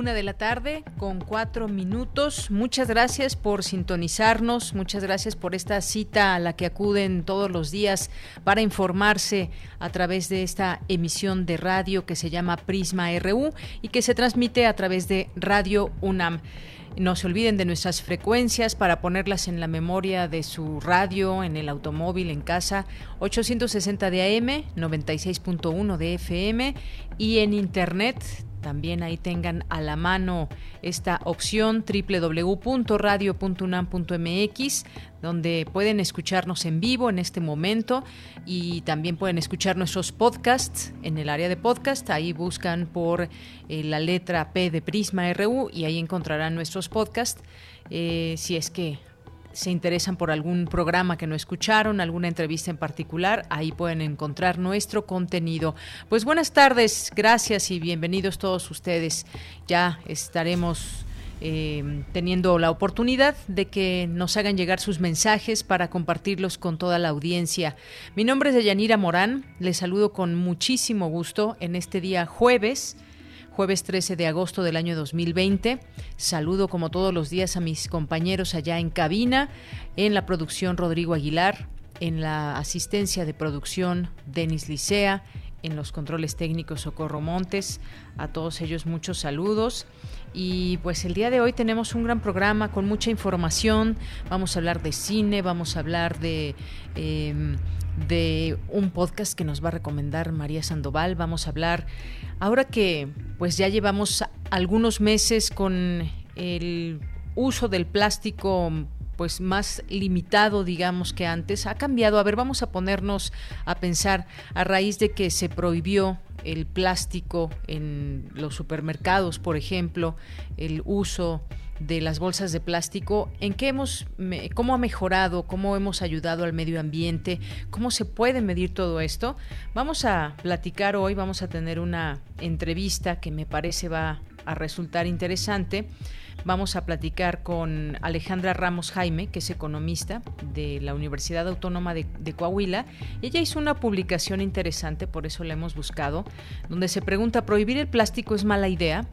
Una de la tarde con cuatro minutos. Muchas gracias por sintonizarnos, muchas gracias por esta cita a la que acuden todos los días para informarse a través de esta emisión de radio que se llama Prisma RU y que se transmite a través de Radio UNAM. No se olviden de nuestras frecuencias para ponerlas en la memoria de su radio, en el automóvil, en casa, 860 de AM, 96.1 de FM y en internet también ahí tengan a la mano esta opción www.radio.unam.mx donde pueden escucharnos en vivo en este momento y también pueden escuchar nuestros podcasts en el área de podcast. Ahí buscan por eh, la letra P de Prisma RU y ahí encontrarán nuestros podcasts. Eh, si es que se interesan por algún programa que no escucharon, alguna entrevista en particular, ahí pueden encontrar nuestro contenido. Pues buenas tardes, gracias y bienvenidos todos ustedes. Ya estaremos eh, teniendo la oportunidad de que nos hagan llegar sus mensajes para compartirlos con toda la audiencia. Mi nombre es Deyanira Morán, les saludo con muchísimo gusto en este día jueves jueves 13 de agosto del año 2020. Saludo como todos los días a mis compañeros allá en cabina, en la producción Rodrigo Aguilar, en la asistencia de producción Denis Licea, en los controles técnicos Socorro Montes. A todos ellos muchos saludos. Y pues el día de hoy tenemos un gran programa con mucha información. Vamos a hablar de cine, vamos a hablar de... Em, de un podcast que nos va a recomendar María Sandoval. Vamos a hablar, ahora que pues ya llevamos algunos meses con el uso del plástico pues más limitado, digamos, que antes. Ha cambiado. A ver, vamos a ponernos a pensar a raíz de que se prohibió el plástico en los supermercados, por ejemplo, el uso de las bolsas de plástico, en qué hemos, cómo ha mejorado, cómo hemos ayudado al medio ambiente, cómo se puede medir todo esto. Vamos a platicar hoy, vamos a tener una entrevista que me parece va a resultar interesante. Vamos a platicar con Alejandra Ramos Jaime, que es economista de la Universidad Autónoma de, de, Coahuila. Ella hizo una publicación interesante, por eso la hemos buscado, donde se pregunta, ¿prohibir el plástico es mala idea?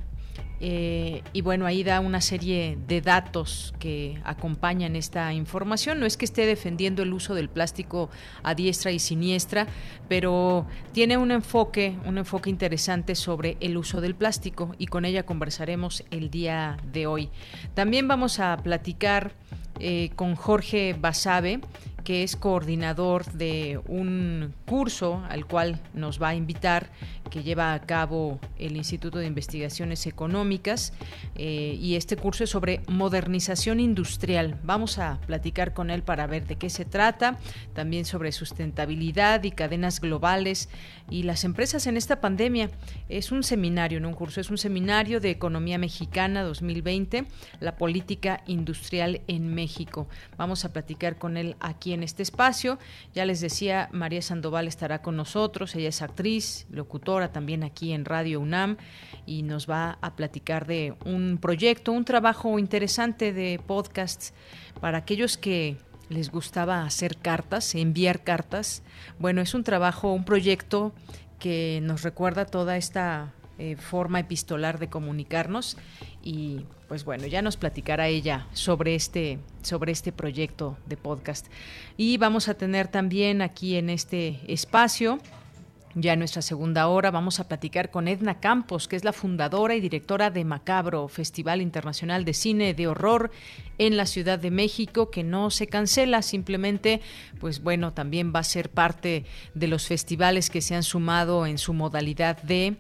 Eh, y bueno, ahí da una serie de datos que acompañan esta información. No es que esté defendiendo el uso del plástico a diestra y siniestra, pero tiene un enfoque, un enfoque interesante sobre el uso del plástico y con ella conversaremos el día de hoy. También vamos a platicar eh, con Jorge Basabe que es coordinador de un curso al cual nos va a invitar, que lleva a cabo el Instituto de Investigaciones Económicas, eh, y este curso es sobre modernización industrial. Vamos a platicar con él para ver de qué se trata, también sobre sustentabilidad y cadenas globales y las empresas en esta pandemia. Es un seminario, no un curso, es un seminario de Economía Mexicana 2020, la política industrial en México. Vamos a platicar con él aquí en este espacio. Ya les decía, María Sandoval estará con nosotros, ella es actriz, locutora también aquí en Radio Y nos va a platicar de un proyecto, un trabajo interesante de podcasts para aquellos que les gustaba hacer cartas, enviar cartas. Bueno, es un trabajo, un proyecto que nos recuerda toda esta eh, forma epistolar de comunicarnos y pues bueno, ya nos platicará ella sobre este, sobre este proyecto de podcast. Y vamos a tener también aquí en este espacio ya en nuestra segunda hora vamos a platicar con Edna Campos, que es la fundadora y directora de Macabro, Festival Internacional de Cine de Horror en la Ciudad de México, que no se cancela, simplemente, pues bueno, también va a ser parte de los festivales que se han sumado en su modalidad de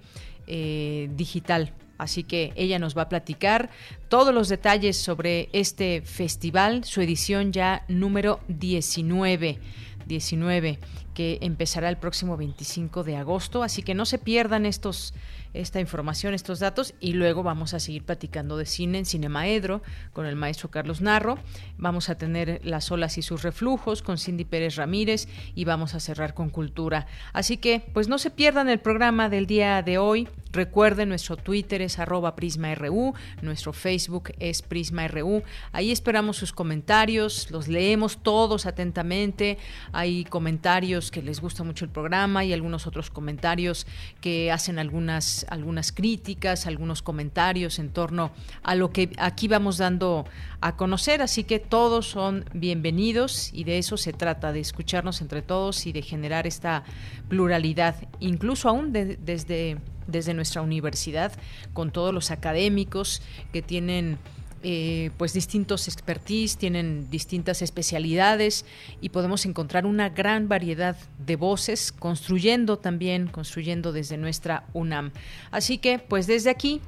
eh, digital Así que ella nos va a platicar todos los detalles sobre este festival, su edición ya número 19. 19 que empezará el próximo 25 de agosto, así que no se pierdan estos esta información, estos datos y luego vamos a seguir platicando de cine en Cinemaedro con el maestro Carlos Narro. Vamos a tener Las olas y sus reflujos con Cindy Pérez Ramírez y vamos a cerrar con cultura. Así que pues no se pierdan el programa del día de hoy. Recuerden, nuestro Twitter es arroba PrismaRU, nuestro Facebook es PrismaRU. Ahí esperamos sus comentarios, los leemos todos atentamente. Hay comentarios que les gusta mucho el programa y algunos otros comentarios que hacen algunas algunas críticas, algunos comentarios en torno a lo que aquí vamos dando a conocer, así que todos son bienvenidos y de eso se trata, de escucharnos entre todos y de generar esta pluralidad, incluso aún desde, desde nuestra universidad, con todos los académicos que tienen eh, pues distintos expertise, tienen distintas especialidades y podemos encontrar una gran variedad de voces construyendo también, construyendo desde nuestra UNAM. Así que, pues desde aquí,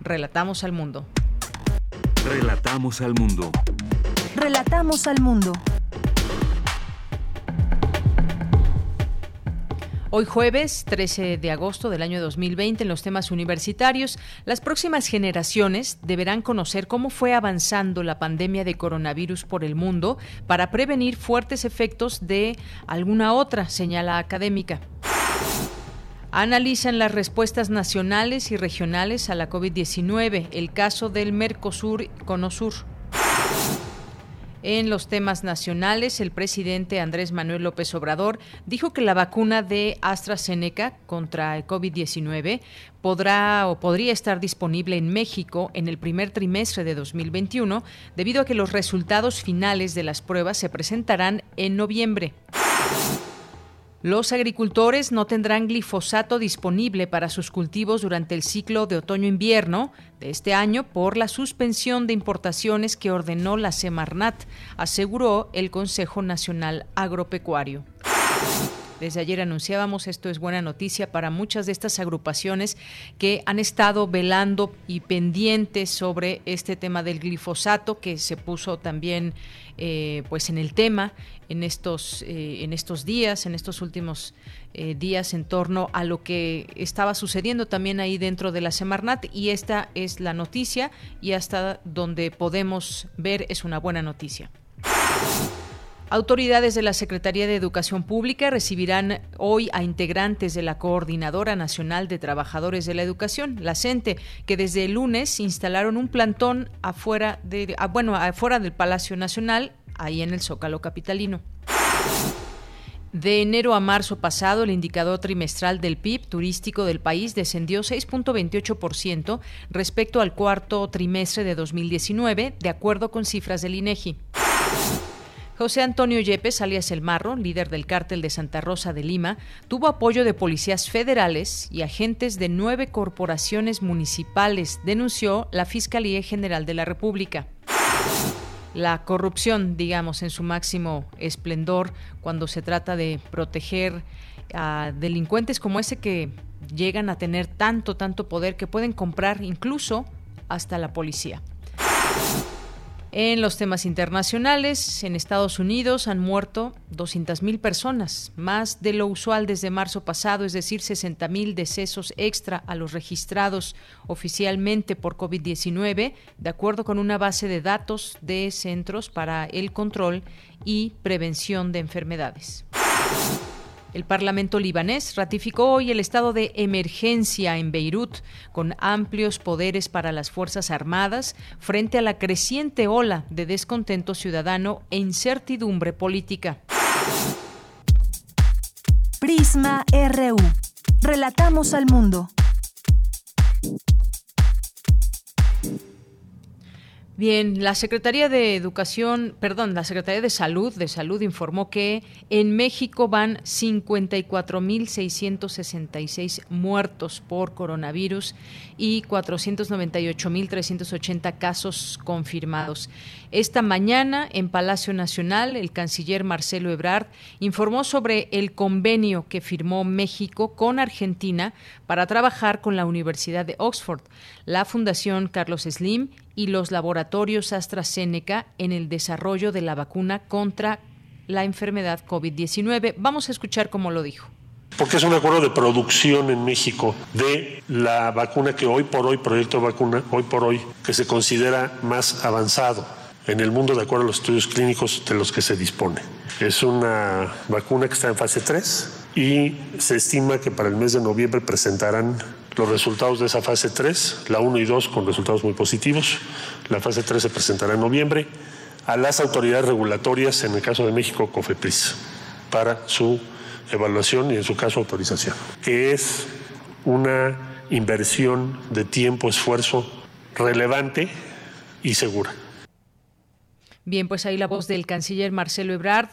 relatamos al mundo. Relatamos al mundo. Relatamos al mundo. Hoy jueves 13 de agosto del año 2020 en los temas universitarios, las próximas generaciones deberán conocer cómo fue avanzando la pandemia de coronavirus por el mundo para prevenir fuertes efectos de alguna otra, señala académica. Analizan las respuestas nacionales y regionales a la COVID-19, el caso del Mercosur-Conosur. En los temas nacionales, el presidente Andrés Manuel López Obrador dijo que la vacuna de AstraZeneca contra el COVID-19 podrá o podría estar disponible en México en el primer trimestre de 2021 debido a que los resultados finales de las pruebas se presentarán en noviembre. Los agricultores no tendrán glifosato disponible para sus cultivos durante el ciclo de otoño-invierno de este año por la suspensión de importaciones que ordenó la Semarnat, aseguró el Consejo Nacional Agropecuario. Desde ayer anunciábamos, esto es buena noticia para muchas de estas agrupaciones que han estado velando y pendientes sobre este tema del glifosato que se puso también eh, pues en el tema en estos, eh, en estos días, en estos últimos eh, días en torno a lo que estaba sucediendo también ahí dentro de la Semarnat y esta es la noticia y hasta donde podemos ver es una buena noticia. Autoridades de la Secretaría de Educación Pública recibirán hoy a integrantes de la Coordinadora Nacional de Trabajadores de la Educación, la CENTE, que desde el lunes instalaron un plantón ah, afuera del Palacio Nacional, ahí en el Zócalo Capitalino. De enero a marzo pasado, el indicador trimestral del PIB turístico del país descendió 6.28% respecto al cuarto trimestre de 2019, de acuerdo con cifras del INEGI. José Antonio Yepes, alias El Marro, líder del cártel de Santa Rosa de Lima, tuvo apoyo de policías federales y agentes de nueve corporaciones municipales, denunció la Fiscalía General de la República. La corrupción, digamos, en su máximo esplendor, cuando se trata de proteger a delincuentes como ese que llegan a tener tanto, tanto poder que pueden comprar incluso hasta la policía. En los temas internacionales, en Estados Unidos han muerto 200.000 personas, más de lo usual desde marzo pasado, es decir, 60.000 decesos extra a los registrados oficialmente por COVID-19, de acuerdo con una base de datos de Centros para el Control y Prevención de Enfermedades. El Parlamento libanés ratificó hoy el estado de emergencia en Beirut, con amplios poderes para las Fuerzas Armadas frente a la creciente ola de descontento ciudadano e incertidumbre política. Prisma RU. Relatamos al mundo. Bien, la Secretaría de Educación, perdón, la Secretaría de Salud, de Salud informó que en México van 54.666 muertos por coronavirus y 498.380 casos confirmados. Esta mañana en Palacio Nacional, el canciller Marcelo Ebrard informó sobre el convenio que firmó México con Argentina para trabajar con la Universidad de Oxford, la Fundación Carlos Slim y los laboratorios AstraZeneca en el desarrollo de la vacuna contra la enfermedad COVID-19. Vamos a escuchar cómo lo dijo porque es un acuerdo de producción en México de la vacuna que hoy por hoy, proyecto de vacuna, hoy por hoy, que se considera más avanzado en el mundo de acuerdo a los estudios clínicos de los que se dispone. Es una vacuna que está en fase 3 y se estima que para el mes de noviembre presentarán los resultados de esa fase 3, la 1 y 2 con resultados muy positivos. La fase 3 se presentará en noviembre a las autoridades regulatorias, en el caso de México, COFEPRIS, para su evaluación y en su caso autorización, que es una inversión de tiempo, esfuerzo relevante y segura. Bien, pues ahí la voz del canciller Marcelo Ebrard.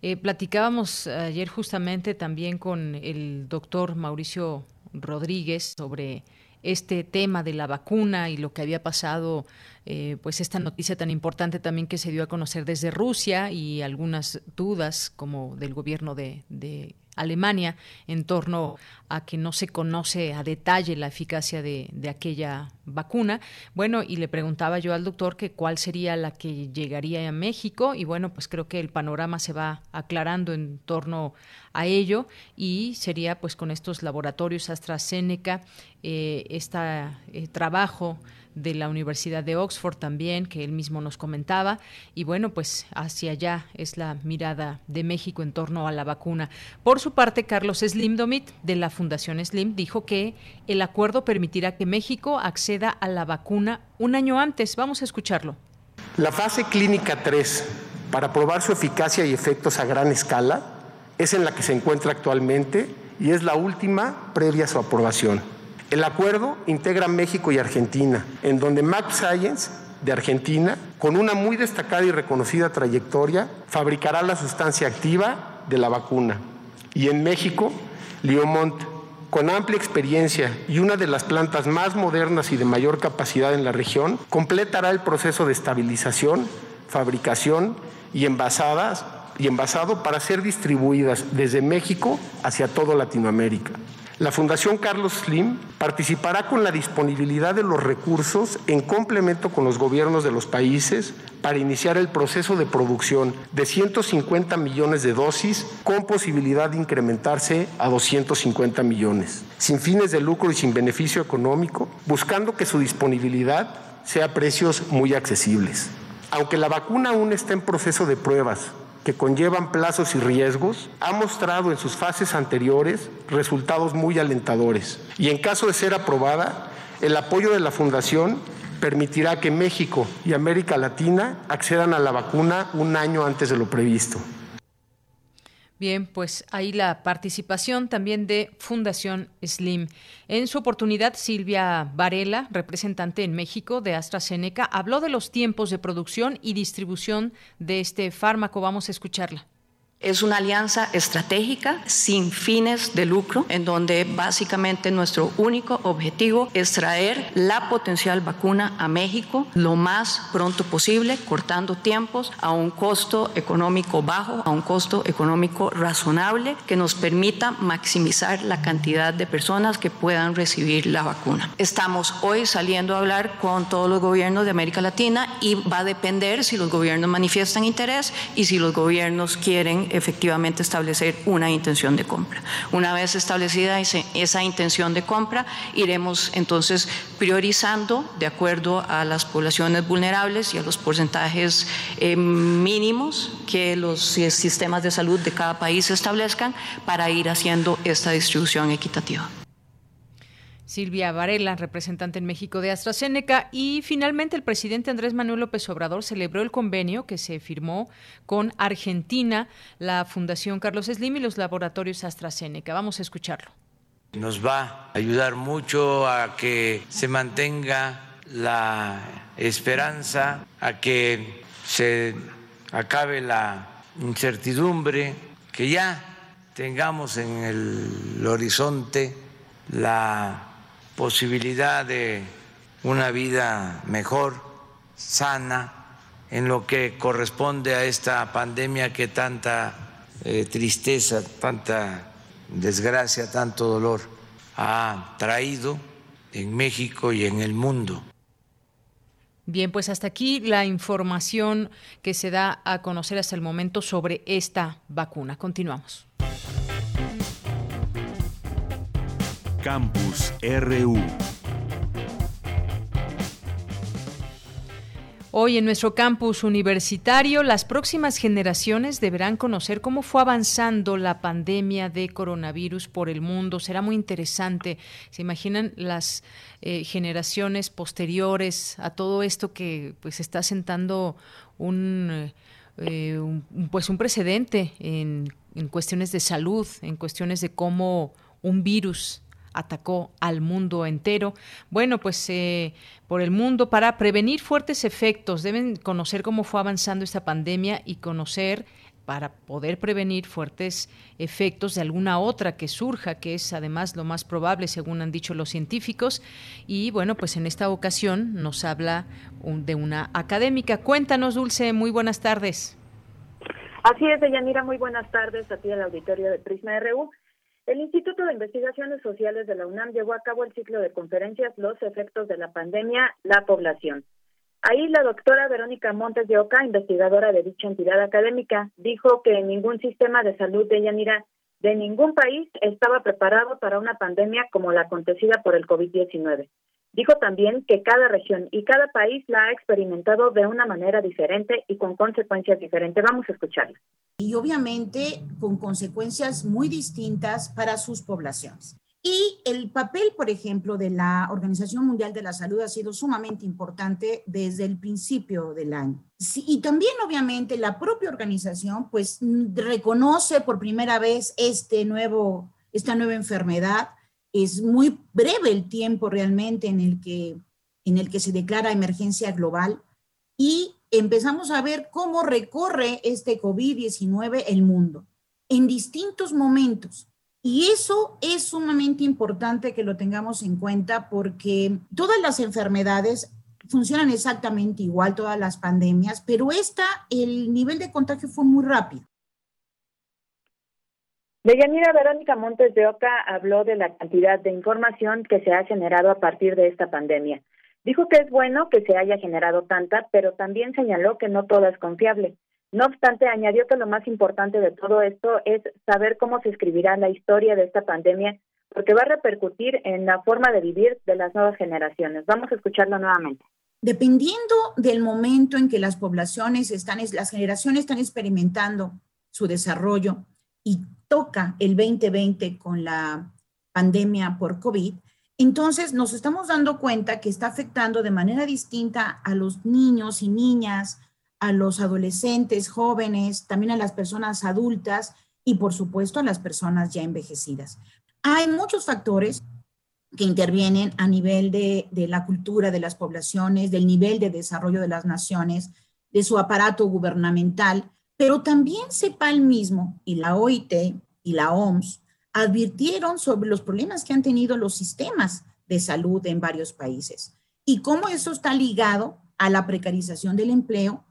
Eh, platicábamos ayer justamente también con el doctor Mauricio Rodríguez sobre este tema de la vacuna y lo que había pasado, eh, pues esta noticia tan importante también que se dio a conocer desde Rusia y algunas dudas como del gobierno de, de Alemania en torno a que no se conoce a detalle la eficacia de, aquella vacuna. Bueno, y le preguntaba yo al doctor que cuál sería la que llegaría a México y bueno, pues creo que el panorama se va aclarando en torno a ello y sería pues con estos laboratorios AstraZeneca, eh, este trabajo de la Universidad de Oxford también, que él mismo nos comentaba. Y bueno, pues hacia allá es la mirada de México en torno a la vacuna. Por su parte, Carlos Slimdomit, de la Fundación Slim, dijo que el acuerdo permitirá que México acceda a la vacuna un año antes. Vamos a escucharlo. La fase clínica 3, para probar su eficacia y efectos a gran escala, es en la que se encuentra actualmente y es la última previa a su aprobación. El acuerdo integra México y Argentina, en donde Max Science de Argentina, con una muy destacada y reconocida trayectoria, fabricará la sustancia activa de la vacuna. Y en México, Liomont, con amplia experiencia y una de las plantas más modernas y de mayor capacidad en la región, completará el proceso de estabilización, fabricación y y envasado para ser distribuidas desde México hacia toda Latinoamérica. La Fundación Carlos Slim participará con la disponibilidad de los recursos en complemento con los gobiernos de los países para iniciar el proceso de producción de 150 millones de dosis con posibilidad de incrementarse a 250 millones, sin fines de lucro y sin beneficio económico, buscando que su disponibilidad sea a precios muy accesibles. Aunque la vacuna aún está en proceso de pruebas que conllevan plazos y riesgos, ha mostrado en sus fases anteriores resultados muy alentadores. Y en caso de ser aprobada, el apoyo de la Fundación permitirá que México y América Latina accedan a la vacuna un año antes de lo previsto. Bien, pues ahí la participación también de Fundación Slim. En su oportunidad, Silvia Varela, representante en México de AstraZeneca, habló de los tiempos de producción y distribución de este fármaco. Vamos a escucharla. Es una alianza estratégica sin fines de lucro, en donde básicamente nuestro único objetivo es traer la potencial vacuna a México lo más pronto posible, cortando tiempos a un costo económico bajo, a un costo económico razonable, que nos permita maximizar la cantidad de personas que puedan recibir la vacuna. Estamos hoy saliendo a hablar con todos los gobiernos de América Latina y va a depender si los gobiernos manifiestan interés y si los gobiernos quieren efectivamente establecer una intención de compra. Una vez establecida esa intención de compra, iremos entonces priorizando de acuerdo a las poblaciones vulnerables y a los porcentajes eh, mínimos que los sistemas de salud de cada país establezcan para ir haciendo esta distribución equitativa. Silvia Varela, representante en México de AstraZeneca. Y finalmente el presidente Andrés Manuel López Obrador celebró el convenio que se firmó con Argentina, la Fundación Carlos Slim y los laboratorios AstraZeneca. Vamos a escucharlo. Nos va a ayudar mucho a que se mantenga la esperanza, a que se acabe la incertidumbre, que ya tengamos en el horizonte la posibilidad de una vida mejor, sana, en lo que corresponde a esta pandemia que tanta eh, tristeza, tanta desgracia, tanto dolor ha traído en México y en el mundo. Bien, pues hasta aquí la información que se da a conocer hasta el momento sobre esta vacuna. Continuamos. Campus RU. Hoy en nuestro campus universitario, las próximas generaciones deberán conocer cómo fue avanzando la pandemia de coronavirus por el mundo. Será muy interesante. ¿Se imaginan las eh, generaciones posteriores a todo esto que pues está sentando un, eh, pues un precedente en, en cuestiones de salud, en cuestiones de cómo un virus atacó al mundo entero. Bueno, pues eh, por el mundo, para prevenir fuertes efectos, deben conocer cómo fue avanzando esta pandemia y conocer para poder prevenir fuertes efectos de alguna otra que surja, que es además lo más probable, según han dicho los científicos. Y bueno, pues en esta ocasión nos habla de una académica. Cuéntanos, Dulce, muy buenas tardes. Así es, Deyanira, muy buenas tardes a ti al auditorio de Prisma RU. El Instituto de Investigaciones Sociales de la UNAM llevó a cabo el ciclo de conferencias Los efectos de la pandemia, la población. Ahí la doctora Verónica Montes de Oca, investigadora de dicha entidad académica, dijo que ningún sistema de salud de Yanira de ningún país estaba preparado para una pandemia como la acontecida por el COVID-19. Dijo también que cada región y cada país la ha experimentado de una manera diferente y con consecuencias diferentes. Vamos a escucharla. Y obviamente con consecuencias muy distintas para sus poblaciones. Y el papel, por ejemplo, de la Organización Mundial de la Salud ha sido sumamente importante desde el principio del año. y también, obviamente, la propia organización, pues, reconoce por primera vez este nuevo, esta nueva enfermedad es muy breve el tiempo realmente en el que, en el que se declara emergencia global y empezamos a ver cómo recorre este COVID-19 el mundo en distintos momentos. Y eso es sumamente importante que lo tengamos en cuenta porque todas las enfermedades funcionan exactamente igual, todas las pandemias, pero esta, el nivel de contagio fue muy rápido. Deyanira Verónica Montes de Oca habló de la cantidad de información que se ha generado a partir de esta pandemia. Dijo que es bueno que se haya generado tanta, pero también señaló que no toda es confiable. No obstante, añadió que lo más importante de todo esto es saber cómo se escribirá la historia de esta pandemia, porque va a repercutir en la forma de vivir de las nuevas generaciones. Vamos a escucharlo nuevamente. Dependiendo del momento en que las poblaciones están, las generaciones están experimentando su desarrollo y toca el 2020 con la pandemia por COVID, entonces nos estamos dando cuenta que está afectando de manera distinta a los niños y niñas, a los adolescentes, jóvenes, también a las personas adultas y por supuesto a las personas ya envejecidas. Hay muchos factores que intervienen a nivel de, de, la cultura de las poblaciones, del nivel de desarrollo de las naciones, de su aparato gubernamental, pero también el mismo y la OIT y la OMS advirtieron sobre los problemas que han tenido los sistemas de salud en varios países y cómo eso está ligado a la precarización del empleo,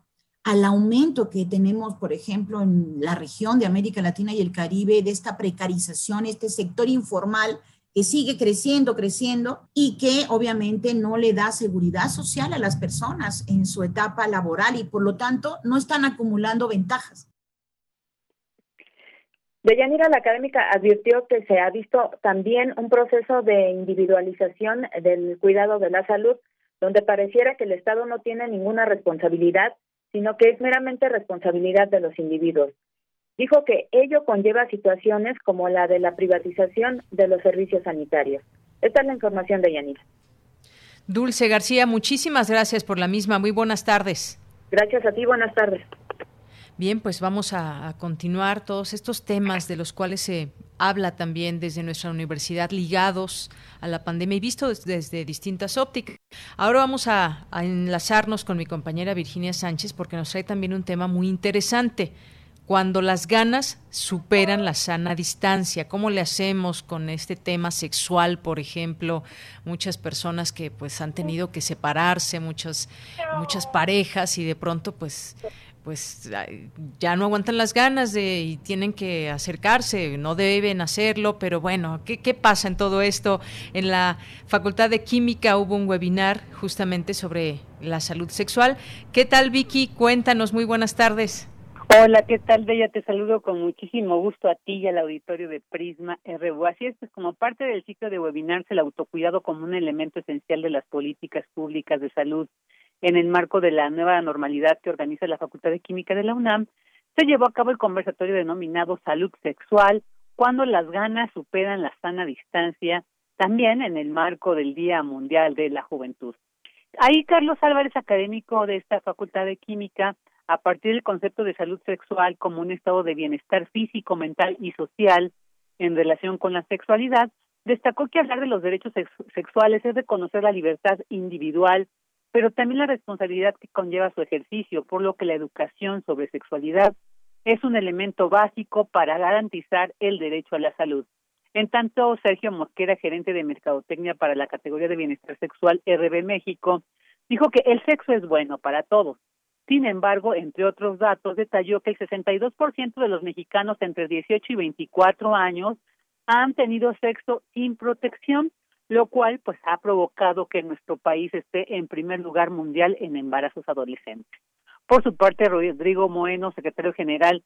al aumento que tenemos, por ejemplo, en la región de América Latina y el Caribe, de esta precarización, este sector informal que sigue creciendo, creciendo y que obviamente no le da seguridad social a las personas en su etapa laboral y por lo tanto no están acumulando ventajas. Deyanira, la académica advirtió que se ha visto también un proceso de individualización del cuidado de la salud, donde pareciera que el Estado no tiene ninguna responsabilidad, sino que es meramente responsabilidad de los individuos. Dijo que ello conlleva situaciones como la de la privatización de los servicios sanitarios. Esta es la información de Yanira. Dulce García, muchísimas gracias por la misma. Muy buenas tardes. Gracias a ti, buenas tardes. Bien, pues vamos a, continuar todos estos temas de los cuales se habla también desde nuestra universidad ligados a la pandemia y vistos desde, distintas ópticas. Ahora vamos a, a enlazarnos con mi compañera Virginia Sánchez porque nos trae también un tema muy interesante cuando las ganas superan la sana distancia. ¿Cómo le hacemos con este tema sexual, por ejemplo? Muchas personas que pues han tenido que separarse, muchas muchas parejas y de pronto pues pues ya no aguantan las ganas de y tienen que acercarse, no deben hacerlo, pero bueno, ¿qué, ¿qué, pasa en todo esto? En la Facultad de Química hubo un webinar justamente sobre la salud sexual. ¿Qué tal Vicky? Cuéntanos, muy buenas tardes. Hola, ¿qué tal, Bella? Te saludo con muchísimo gusto a ti y al auditorio de Prisma RU. Así es, pues como parte del ciclo de webinars, el autocuidado como un elemento esencial de las políticas públicas de salud en el marco de la nueva normalidad que organiza la Facultad de Química de la UNAM, se llevó a cabo el conversatorio denominado Salud Sexual, cuando las ganas superan la sana distancia, también en el marco del Día Mundial de la Juventud. Ahí Carlos Álvarez, académico de esta Facultad de Química, a partir del concepto de salud sexual como un estado de bienestar físico, mental y social en relación con la sexualidad, destacó que hablar de los derechos sexuales es reconocer la libertad individual, pero también la responsabilidad que conlleva su ejercicio, por lo que la educación sobre sexualidad es un elemento básico para garantizar el derecho a la salud. En tanto, Sergio Mosquera, gerente de Mercadotecnia para la categoría de Bienestar Sexual RB México, dijo que el sexo es bueno para todos, sin embargo, entre otros datos, detalló que el 62% de los mexicanos entre 18 y 24 años han tenido sexo sin protección, lo cual pues ha provocado que nuestro país esté en primer lugar mundial en embarazos adolescentes. Por su parte, Rodrigo Moeno, secretario general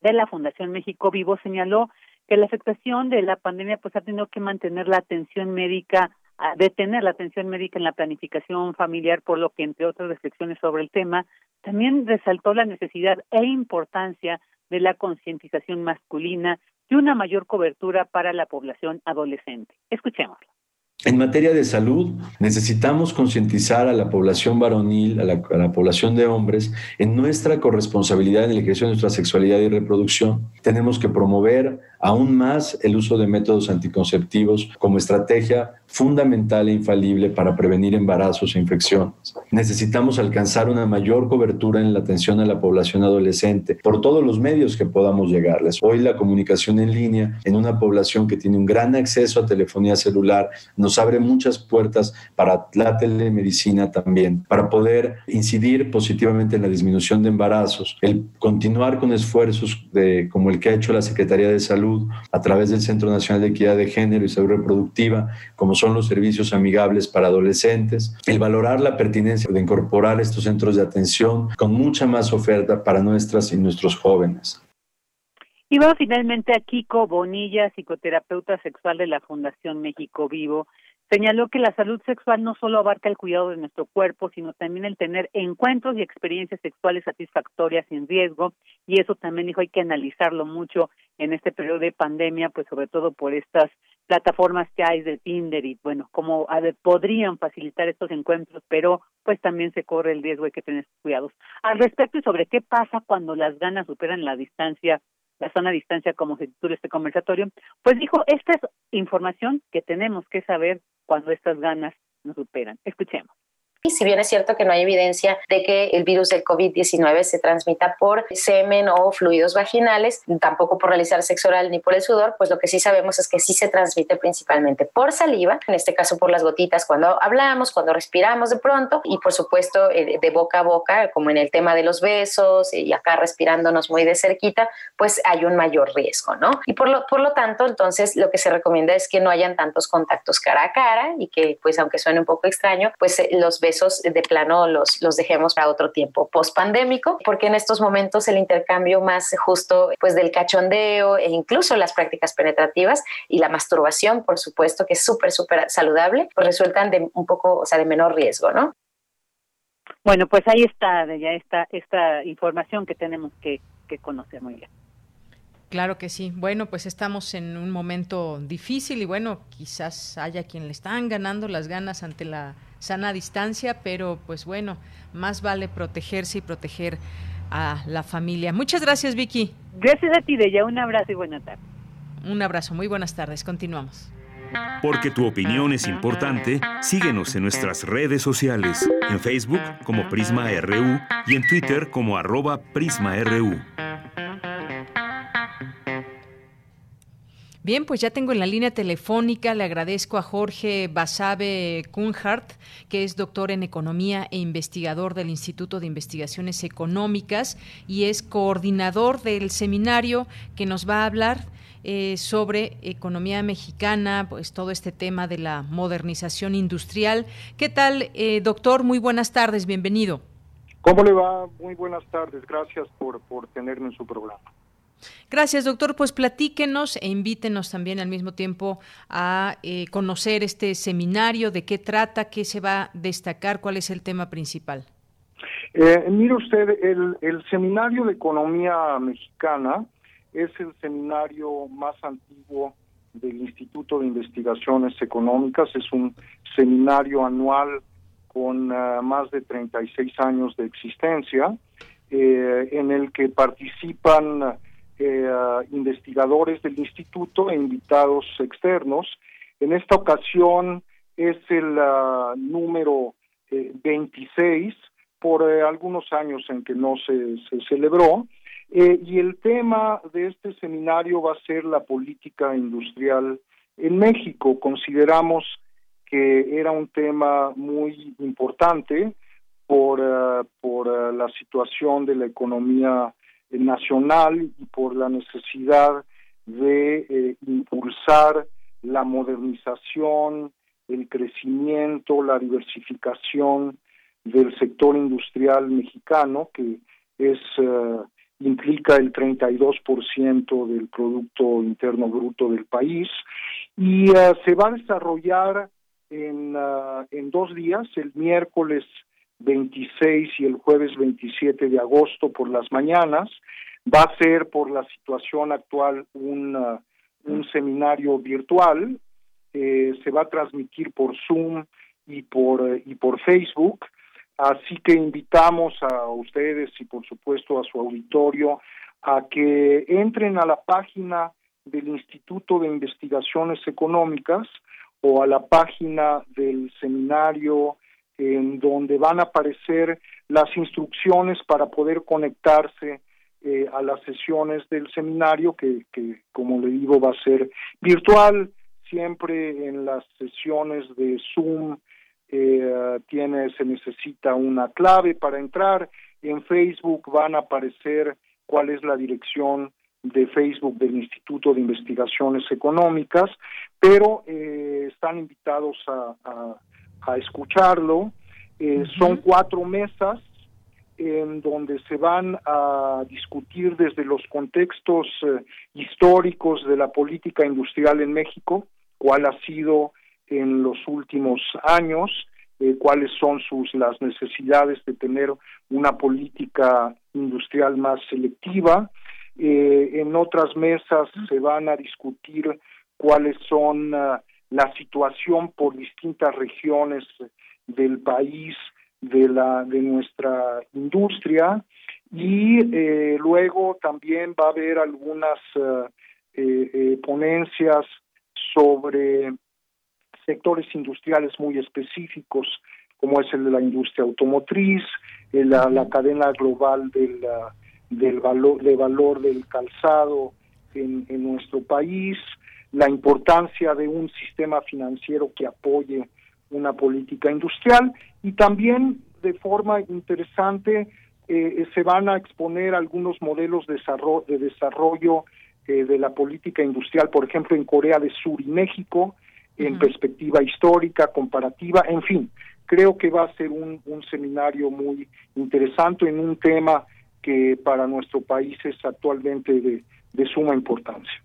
de la Fundación México Vivo, señaló que la afectación de la pandemia pues ha tenido que mantener la atención médica detener la atención médica en la planificación familiar, por lo que, entre otras reflexiones sobre el tema, también resaltó la necesidad e importancia de la concientización masculina y una mayor cobertura para la población adolescente. Escuchémoslo. En materia de salud, necesitamos concientizar a la población varonil, a la, a la, población de hombres, en nuestra corresponsabilidad en el ejercicio de nuestra sexualidad y reproducción. Tenemos que promover aún más el uso de métodos anticonceptivos como estrategia fundamental e infalible para prevenir embarazos e infecciones. Necesitamos alcanzar una mayor cobertura en la atención a la población adolescente por todos los medios que podamos llegarles. Hoy la comunicación en línea en una población que tiene un gran acceso a telefonía celular nos abre muchas puertas para la telemedicina también, para poder incidir positivamente en la disminución de embarazos, el continuar con esfuerzos de, como el que ha hecho la Secretaría de Salud a través del Centro Nacional de Equidad de Género y Salud Reproductiva, como son los servicios amigables para adolescentes, el valorar la pertinencia de incorporar estos centros de atención con mucha más oferta para nuestras y nuestros jóvenes. Y vamos finalmente a Kiko Bonilla, psicoterapeuta sexual de la Fundación México Vivo, Señaló que la salud sexual no solo abarca el cuidado de nuestro cuerpo, sino también el tener encuentros y experiencias sexuales satisfactorias sin riesgo, y eso también dijo hay que analizarlo mucho en este periodo de pandemia, pues sobre todo por estas plataformas que hay de Tinder y bueno, cómo podrían facilitar estos encuentros, pero pues también se corre el riesgo, hay que tener cuidados. Al respecto y sobre qué pasa cuando las ganas superan la distancia la sana distancia como se titula este conversatorio, pues dijo, esta es información que tenemos que saber cuando estas ganas nos superan. Escuchemos. Y si bien es cierto que no hay evidencia de que el virus del COVID-19 se transmita por semen o fluidos vaginales, tampoco por realizar sexo oral ni por el sudor, pues lo que sí sabemos es que sí se transmite principalmente por saliva, en este caso por las gotitas cuando hablamos, cuando respiramos de pronto y por supuesto eh, de boca a boca, como en el tema de los besos y acá respirándonos muy de cerquita, pues hay un mayor riesgo, ¿no? Y por lo, por lo tanto, entonces lo que se recomienda es que no hayan tantos contactos cara a cara y que pues aunque suene un poco extraño, pues eh, los besos esos de plano los, los dejemos para otro tiempo post pandémico, porque en estos momentos el intercambio más justo pues del cachondeo e incluso las prácticas penetrativas y la masturbación, por supuesto, que es súper, súper saludable, pues resultan de un poco, o sea, de menor riesgo, ¿no? Bueno, pues ahí está ya está esta información que tenemos que, que conocer muy bien. Claro que sí. Bueno, pues estamos en un momento difícil y bueno, quizás haya quien le están ganando las ganas ante la sana distancia, pero pues bueno, más vale protegerse y proteger a la familia. Muchas gracias, Vicky. Gracias a ti, Deya. Un abrazo y buenas tardes. Un abrazo, muy buenas tardes. Continuamos. Porque tu opinión es importante, síguenos en nuestras redes sociales, en Facebook como Prisma RU y en Twitter como arroba PrismaRU. Bien, pues ya tengo en la línea telefónica, le agradezco a Jorge Basabe Kunhardt, que es doctor en Economía e investigador del Instituto de Investigaciones Económicas y es coordinador del seminario que nos va a hablar eh, sobre economía mexicana, pues todo este tema de la modernización industrial. ¿Qué tal, eh, doctor? Muy buenas tardes, bienvenido. ¿Cómo le va? Muy buenas tardes, gracias por, por tenerme en su programa. Gracias, doctor. Pues platíquenos e invítenos también al mismo tiempo a eh, conocer este seminario, de qué trata, qué se va a destacar, cuál es el tema principal. Eh, mire usted, el, el Seminario de Economía Mexicana es el seminario más antiguo del Instituto de Investigaciones Económicas, es un seminario anual con uh, más de 36 años de existencia, eh, en el que participan eh, investigadores del instituto e invitados externos. En esta ocasión es el uh, número eh, 26 por eh, algunos años en que no se, se celebró. Eh, y el tema de este seminario va a ser la política industrial en México. Consideramos que era un tema muy importante por, uh, por uh, la situación de la economía nacional y por la necesidad de eh, impulsar la modernización, el crecimiento, la diversificación del sector industrial mexicano, que es uh, implica el 32% del Producto Interno Bruto del país, y se va a desarrollar en, uh, en dos días, el miércoles 26 y el jueves 27 de agosto por las mañanas. Va a ser por la situación actual un, uh, un seminario virtual. Eh, se va a transmitir por Zoom y por, uh, y por Facebook. Así que invitamos a ustedes y por supuesto a su auditorio a que entren a la página del Instituto de Investigaciones Económicas o a la página del seminario en donde van a aparecer las instrucciones para poder conectarse eh, a las sesiones del seminario que, que, como le digo, va a ser virtual. Siempre en las sesiones de Zoom eh, tiene, se necesita una clave para entrar. En Facebook van a aparecer cuál es la dirección de Facebook del Instituto de Investigaciones Económicas, pero eh, están invitados a, a, a escucharlo. Eh, uh -huh. Son cuatro mesas en donde se van a discutir desde los contextos eh, históricos de la política industrial en México, cuál ha sido en los últimos años, eh, cuáles son sus las necesidades de tener una política industrial más selectiva. Eh, en otras mesas se van a discutir cuáles son uh, la situación por distintas regiones del país de la de nuestra industria y eh, luego también va a haber algunas eh, eh, ponencias sobre sectores industriales muy específicos como es el de la industria automotriz, la, la cadena global del, del valor de valor del calzado en, en nuestro país, la importancia de un sistema financiero que apoye una política industrial y también de forma interesante eh, se van a exponer algunos modelos de desarrollo, de, desarrollo eh, de la política industrial, por ejemplo, en Corea del Sur y México, en uh -huh. perspectiva histórica, comparativa, en fin, creo que va a ser un, un seminario muy interesante en un tema que para nuestro país es actualmente de, de suma importancia.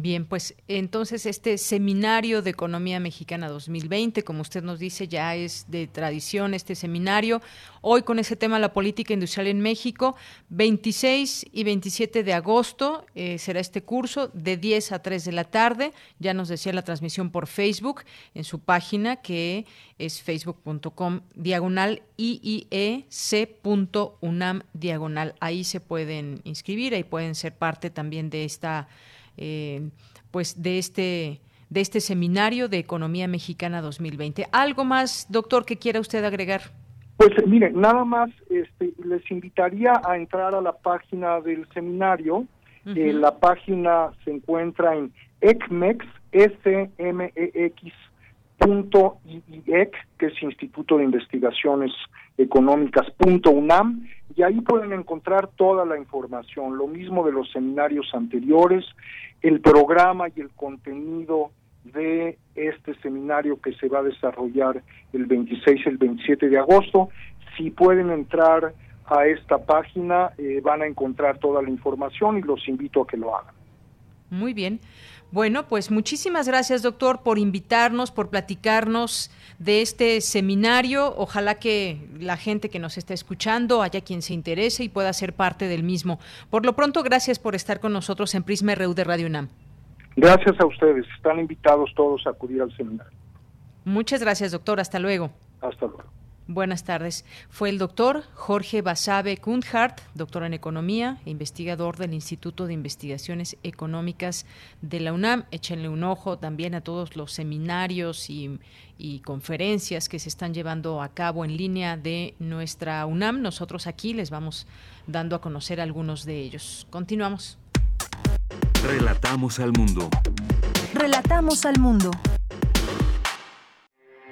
Bien, pues entonces este seminario de economía mexicana 2020, como usted nos dice, ya es de tradición este seminario. Hoy con ese tema la política industrial en México, 26 y 27 de agosto eh, será este curso de 10 a 3 de la tarde. Ya nos decía la transmisión por Facebook en su página que es facebook.com diagonal iiec.unam diagonal. Ahí se pueden inscribir, ahí pueden ser parte también de esta eh, pues de este de este seminario de economía mexicana 2020. ¿Algo más, doctor, que quiera usted agregar? Pues mire, nada más este, les invitaría a entrar a la página del seminario Eh, la página se encuentra en ecmex, S-M-E-X, punto IIEC, que es Instituto de Investigaciones Económicas, punto UNAM, y ahí pueden encontrar toda la información, lo mismo de los seminarios anteriores, el programa y el contenido de este seminario que se va a desarrollar el 26 y el 27 de agosto. Si pueden entrar a esta página, eh, van a encontrar toda la información y los invito a que lo hagan. Muy bien. Bueno, pues muchísimas gracias, doctor, por invitarnos, por platicarnos de este seminario. Ojalá que la gente que nos está escuchando haya quien se interese y pueda ser parte del mismo. Por lo pronto, gracias por estar con nosotros en Prisma RU de Radio UNAM. Gracias a ustedes. Están invitados todos a acudir al seminario. Muchas gracias, doctor. Hasta luego. Hasta luego. Buenas tardes. Fue el doctor Jorge Basabe Kundhart, doctor en Economía e investigador del Instituto de Investigaciones Económicas de la UNAM. Échenle un ojo también a todos los seminarios y, y conferencias que se están llevando a cabo en línea de nuestra UNAM. Nosotros aquí les vamos dando a conocer algunos de ellos. Continuamos. Relatamos al mundo. Relatamos al mundo.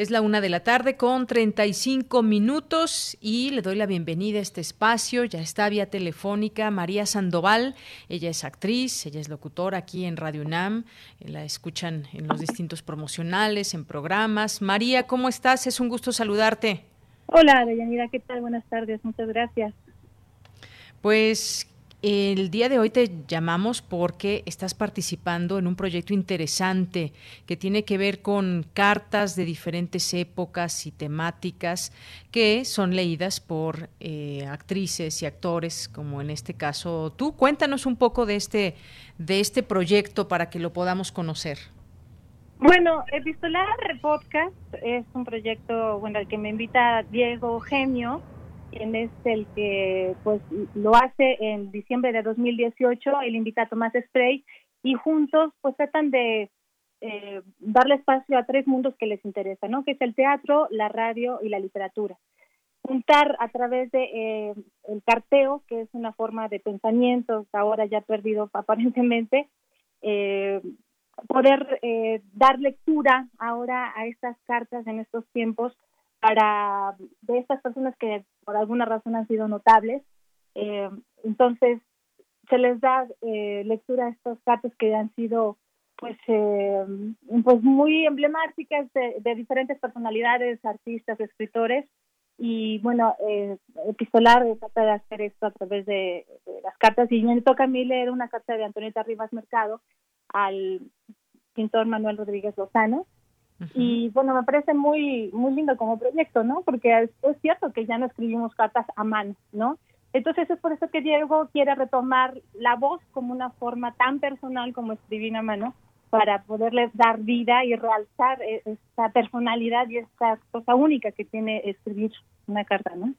Es la una de la tarde con 35 minutos y le doy la bienvenida a este espacio. Ya está vía telefónica María Sandoval. Ella es actriz, ella es locutora aquí en Radio UNAM. La escuchan en los distintos promocionales, en programas. María, ¿cómo estás? Es un gusto saludarte. Hola, Deyanira, ¿qué tal? Buenas tardes, muchas gracias. Pues el día de hoy te llamamos porque estás participando en un proyecto interesante que tiene que ver con cartas de diferentes épocas y temáticas que son leídas por eh, actrices y actores, como en este caso tú. Cuéntanos un poco de este, de este proyecto para que lo podamos conocer. Bueno, Epistolar Podcast es un proyecto bueno al que me invita Diego Genio, quien es el que pues lo hace en diciembre de 2018, él invita a Tomás Spray y juntos pues tratan de eh, darle espacio a tres mundos que les interesan, ¿no? Que es el teatro, la radio y la literatura. Juntar a través de eh, el carteo, que es una forma de pensamiento, ahora ya perdido aparentemente, eh, poder eh, dar lectura ahora a estas cartas en estos tiempos para de estas personas que por alguna razón han sido notables. Eh, entonces, se les da eh, lectura a estas cartas que han sido pues pues muy emblemáticas de, diferentes personalidades, artistas, escritores y bueno, epistolar trata de hacer esto a través de, de, las cartas y me toca a mí leer una carta de Antonieta Rivas Mercado al pintor Manuel Rodríguez Lozano. Y bueno, me parece muy muy lindo como proyecto, ¿no? Porque es, cierto que ya no escribimos cartas a mano, ¿no? Entonces es por eso que Diego quiere retomar la voz como una forma tan personal como escribir a mano para poderle dar vida y realzar e, esta personalidad y esta cosa única que tiene escribir una carta, ¿no?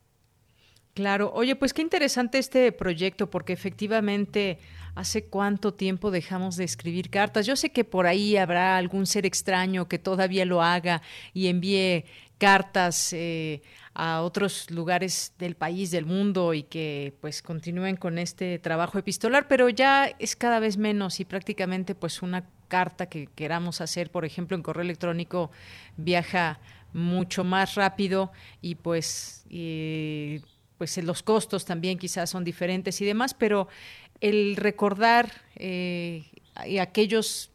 Claro, oye, pues qué interesante este proyecto, porque efectivamente hace cuánto tiempo dejamos de escribir cartas. Yo sé que por ahí habrá algún ser extraño que todavía lo haga y envíe cartas eh, a otros lugares del país, del mundo y que pues continúen con este trabajo epistolar, pero ya es cada vez menos y prácticamente pues una carta que queramos hacer, por ejemplo, en correo electrónico viaja mucho más rápido y pues pues los costos también quizás son diferentes y demás, pero el recordar eh, aquellos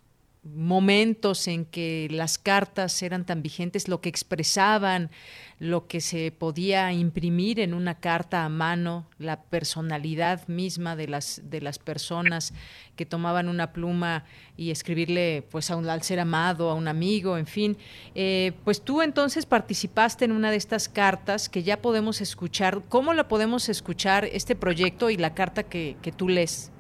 momentos en que las cartas eran tan vigentes, lo que expresaban, lo que se podía imprimir en una carta a mano, la personalidad misma de las de las personas que tomaban una pluma y escribirle pues a un al ser amado, a un amigo, en fin. Eh, pues tú entonces participaste en una de estas cartas que ya podemos escuchar. ¿Cómo la podemos escuchar este proyecto y la carta que, que tú lees?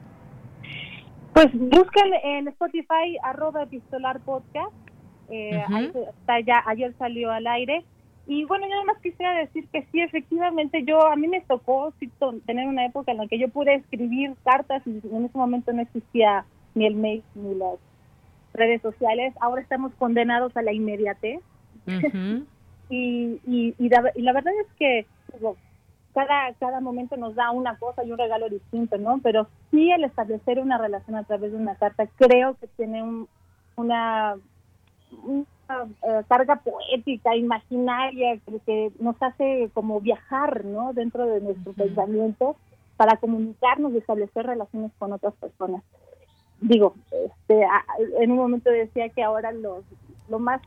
Pues busquen en Spotify arroba epistolar podcast. Eh, está ya, ayer salió al aire. Y bueno, yo además quisiera decir que sí, efectivamente, yo a mí me tocó tener una época en la que yo pude escribir cartas y en ese momento no existía ni el mail, ni las redes sociales. Ahora estamos condenados a la inmediatez. y, y, y, la, verdad es que cada, cada momento nos da una cosa y un regalo distinto, ¿no? Pero sí el establecer una relación a través de una carta creo que tiene un, una, eh, carga poética, imaginaria, que, nos hace como viajar, ¿no? Dentro de nuestro pensamiento para comunicarnos y establecer relaciones con otras personas. Digo, este, en un momento decía que ahora los, lo más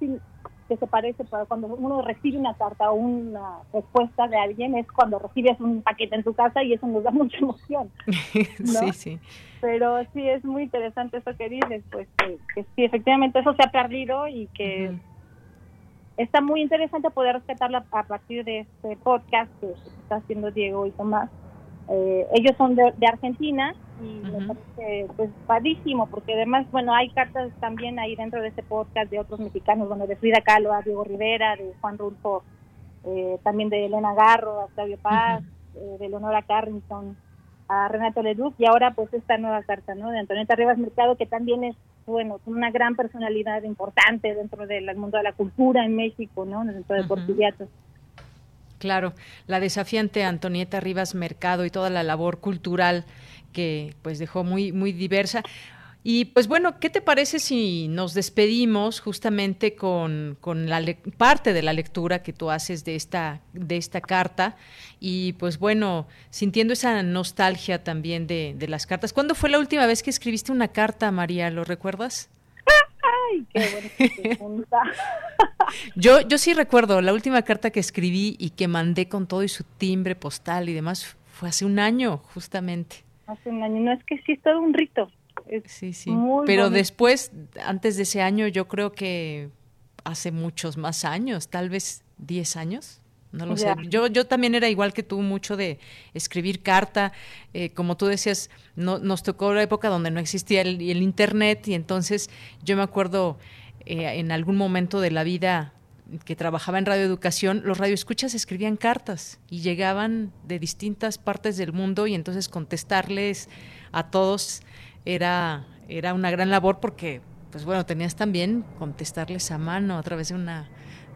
que se parece para cuando uno recibe una carta o una respuesta de alguien es cuando recibes un paquete en tu casa y eso nos da mucha emoción. Sí, sí. Pero sí es muy interesante eso que dices, pues que, sí, efectivamente eso se ha perdido y que está muy interesante poder rescatarla a partir de este podcast que está haciendo Diego y Tomás. Eh, ellos son de, de Argentina y me parece pues padísimo porque además bueno hay cartas también ahí dentro de ese podcast de otros mexicanos bueno de Frida Kahlo a Diego Rivera de Juan Rulfo eh, también de Elena Garro a Octavio Paz eh, de Leonora Carrington a Renato Leduc y ahora pues esta nueva carta no de Antonieta Rivas Mercado que también es bueno una gran personalidad importante dentro del mundo de la cultura en México no dentro de uh Claro, la desafiante Antonieta Rivas Mercado y toda la labor cultural que pues dejó muy, muy diversa. Y pues bueno, ¿qué te parece si nos despedimos justamente con, la parte de la lectura que tú haces de esta, de esta carta? Y pues bueno, sintiendo esa nostalgia también de, de las cartas. ¿Cuándo fue la última vez que escribiste una carta, María? ¿Lo recuerdas? Ay, qué buena yo, yo sí recuerdo la última carta que escribí y que mandé con todo y su timbre postal y demás fue hace un año, justamente hace un año. No es que sí es todo un rito. sí, sí. Pero después, antes de ese año, yo creo que hace muchos más años, tal vez 10 años. No lo sé. Yo, yo también era igual que tú, mucho de escribir carta. Eh, como tú decías, no, nos tocó la época donde no existía el, el Internet y entonces yo me acuerdo eh, en algún momento de la vida que trabajaba en radioeducación, los radioescuchas escribían cartas y llegaban de distintas partes del mundo y entonces contestarles a todos era, era una gran labor porque, pues bueno, tenías también contestarles a mano a través de una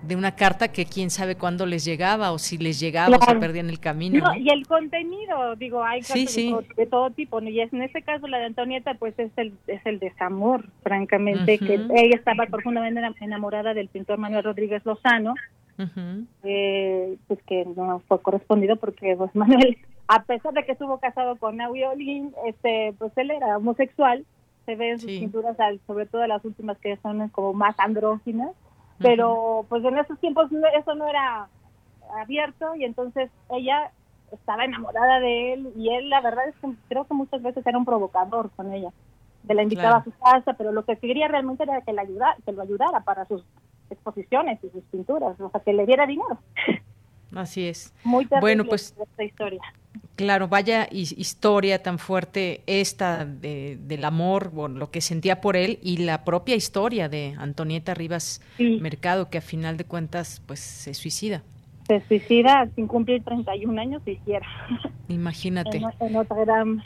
de una carta que quién sabe cuándo les llegaba o si les llegaba o se perdían el camino. Y el contenido, digo, hay De, todo, tipo, y en este caso la de Antonieta pues es el, es el desamor, francamente, que ella estaba profundamente enamorada del pintor Manuel Rodríguez Lozano, eh, pues que no fue correspondido porque pues, Manuel, a pesar de que estuvo casado con Olin, este, pues él era homosexual, se ve en sus pinturas, sobre todo las últimas que son como más andróginas, pero pues en esos tiempos eso no era abierto y entonces ella estaba enamorada de él y él la verdad es que creo que muchas veces era un provocador con ella de la invitaba a su casa pero lo que quería realmente era que la ayudara que lo ayudara para sus exposiciones y sus pinturas o sea que le diera dinero. Así es. Muy bueno pues esta historia Claro, vaya historia tan fuerte esta de, del amor, bueno, lo que sentía por él y la propia historia de Antonieta Rivas Mercado, que a final de cuentas pues se suicida. Se suicida sin cumplir 31 años siquiera. Imagínate. en, Notre Dame.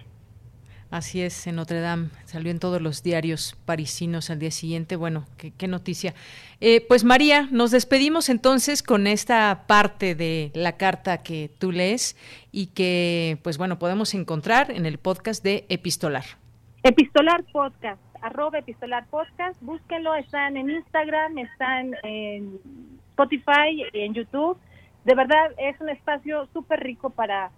Así es, en Notre Dame. Salió en todos los diarios parisinos al día siguiente. Bueno, qué, noticia. Eh, pues María, nos despedimos entonces con esta parte de la carta que tú lees y que, pues bueno, podemos encontrar en el podcast de Epistolar. Epistolar Podcast, arroba Epistolar Podcast. Búsquenlo, están en Instagram, están en Spotify, en YouTube. De verdad, es un espacio súper rico para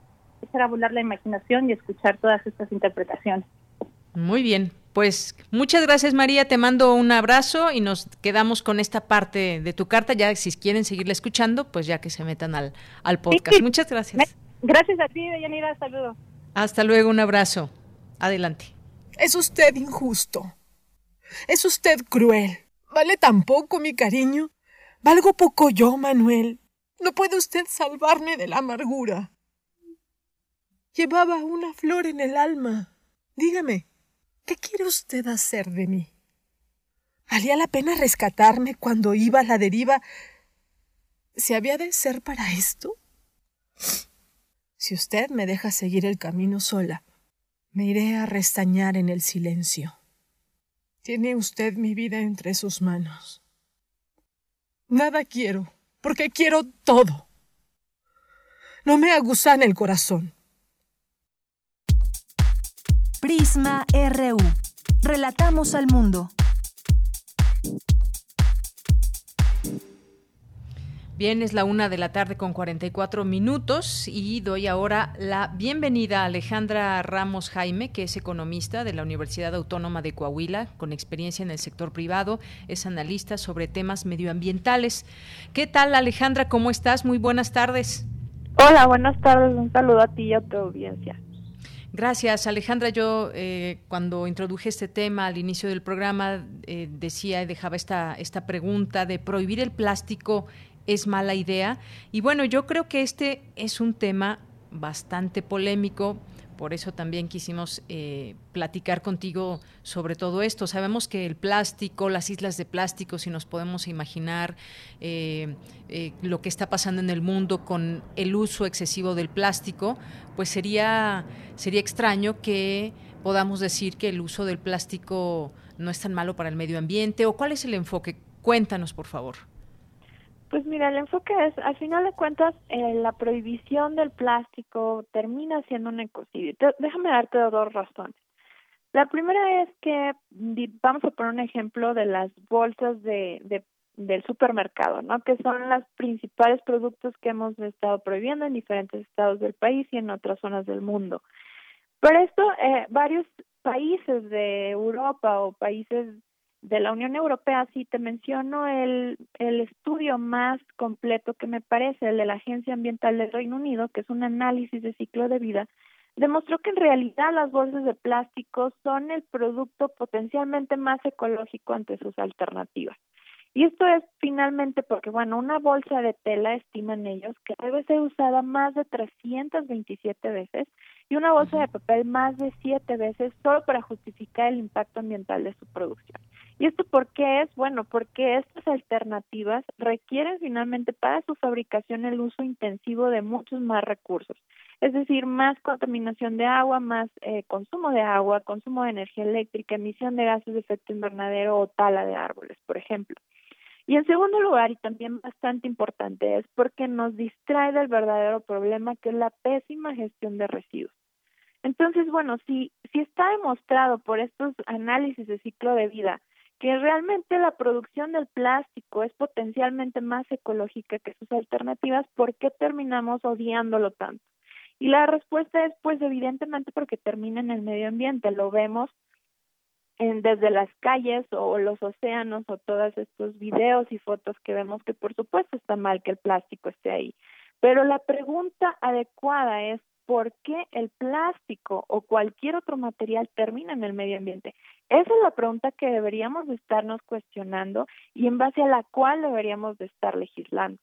echar a volar la imaginación y escuchar todas estas interpretaciones. Muy bien, pues muchas gracias María, te mando un abrazo y nos quedamos con esta parte de tu carta, ya si quieren seguirla escuchando, pues ya que se metan al, al podcast. Muchas gracias. Gracias a ti, Deyanira, saludos. Hasta luego, un abrazo. Adelante. Es usted injusto. Es usted cruel. Vale tan poco mi cariño. Valgo poco yo, Manuel. No puede usted salvarme de la amargura. Llevaba una flor en el alma. Dígame, ¿qué quiere usted hacer de mí? ¿Valía la pena rescatarme cuando iba a la deriva? ¿Se había de ser para esto? Si usted me deja seguir el camino sola, me iré a restañar en el silencio. Tiene usted mi vida entre sus manos. Nada quiero, porque quiero todo. No me aguzan el corazón. Prisma RU. Relatamos al mundo. Bien, es la una de la tarde con 44 minutos y doy ahora la bienvenida a Alejandra Ramos Jaime, que es economista de la Universidad Autónoma de Coahuila, con experiencia en el sector privado, es analista sobre temas medioambientales. ¿Qué tal, Alejandra? ¿Cómo estás? Muy buenas tardes. Hola, buenas tardes. Un saludo a ti y a tu audiencia. Gracias, Alejandra. Yo eh, cuando introduje este tema al inicio del programa eh, decía y dejaba esta, esta pregunta de prohibir el plástico es mala idea. Y bueno, yo creo que este es un tema bastante polémico. Por eso también quisimos eh, platicar contigo sobre todo esto. Sabemos que el plástico, las islas de plástico, si nos podemos imaginar eh, eh, lo que está pasando en el mundo con el uso excesivo del plástico, pues sería, sería extraño que podamos decir que el uso del plástico no es tan malo para el medio ambiente. ¿O cuál es el enfoque? Cuéntanos, por favor. Pues mira, el enfoque es, al final de cuentas, eh, la prohibición del plástico termina siendo un ecocidio. déjame darte dos razones. La primera es que vamos a poner un ejemplo de las bolsas de, de del supermercado, ¿no? Que son los principales productos que hemos estado prohibiendo en diferentes estados del país y en otras zonas del mundo. Por esto, eh, varios países de Europa o países de la Unión Europea, sí te menciono el, el estudio más completo que me parece, el de la Agencia Ambiental del Reino Unido, que es un análisis de ciclo de vida, demostró que en realidad las bolsas de plástico son el producto potencialmente más ecológico ante sus alternativas. Y esto es finalmente porque, bueno, una bolsa de tela, estiman ellos, que debe ser usada más de 327 veces y una bolsa de papel más de 7 veces solo para justificar el impacto ambiental de su producción. ¿Y esto por qué es? Bueno, porque estas alternativas requieren finalmente para su fabricación el uso intensivo de muchos más recursos, es decir, más contaminación de agua, más eh, consumo de agua, consumo de energía eléctrica, emisión de gases de efecto invernadero o tala de árboles, por ejemplo. Y en segundo lugar, y también bastante importante, es porque nos distrae del verdadero problema que es la pésima gestión de residuos. Entonces, bueno, si, si está demostrado por estos análisis de ciclo de vida que realmente la producción del plástico es potencialmente más ecológica que sus alternativas, ¿por qué terminamos odiándolo tanto? Y la respuesta es, pues, evidentemente porque termina en el medio ambiente. Lo vemos en, desde las calles o los océanos o todos estos videos y fotos que vemos que, por supuesto, está mal que el plástico esté ahí. Pero la pregunta adecuada es, ¿por qué el plástico o cualquier otro material termina en el medio ambiente? Esa es la pregunta que deberíamos de estarnos cuestionando y en base a la cual deberíamos de estar legislando.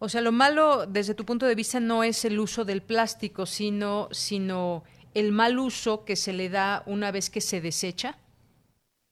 O sea, lo malo desde tu punto de vista no es el uso del plástico, sino, sino el mal uso que se le da una vez que se desecha.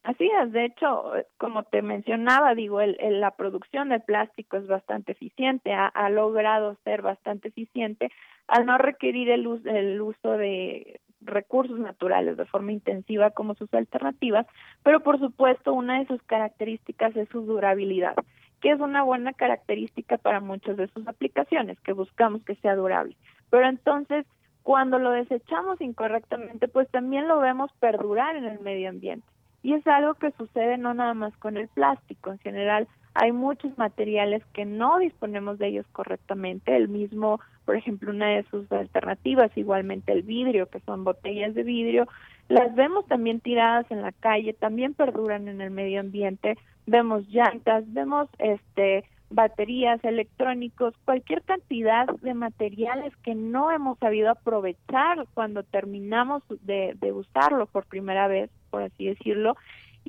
Así es, de hecho, como te mencionaba, digo, el, la producción del plástico es bastante eficiente, ha, ha, logrado ser bastante eficiente al no requerir el, el uso de recursos naturales de forma intensiva como sus alternativas, pero por supuesto una de sus características es su durabilidad, que es una buena característica para muchas de sus aplicaciones, que buscamos que sea durable. Pero entonces, cuando lo desechamos incorrectamente, pues también lo vemos perdurar en el medio ambiente. Y es algo que sucede no nada más con el plástico, en general hay muchos materiales que no disponemos de ellos correctamente, el mismo por ejemplo, una de sus alternativas, igualmente el vidrio, que son botellas de vidrio, las vemos también tiradas en la calle, también perduran en el medio ambiente, vemos llantas, vemos este baterías, electrónicos, cualquier cantidad de materiales que no hemos sabido aprovechar cuando terminamos de, de usarlo por primera vez, por así decirlo,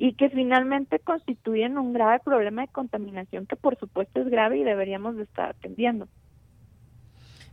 y que finalmente constituyen un grave problema de contaminación que por supuesto es grave y deberíamos de estar atendiendo.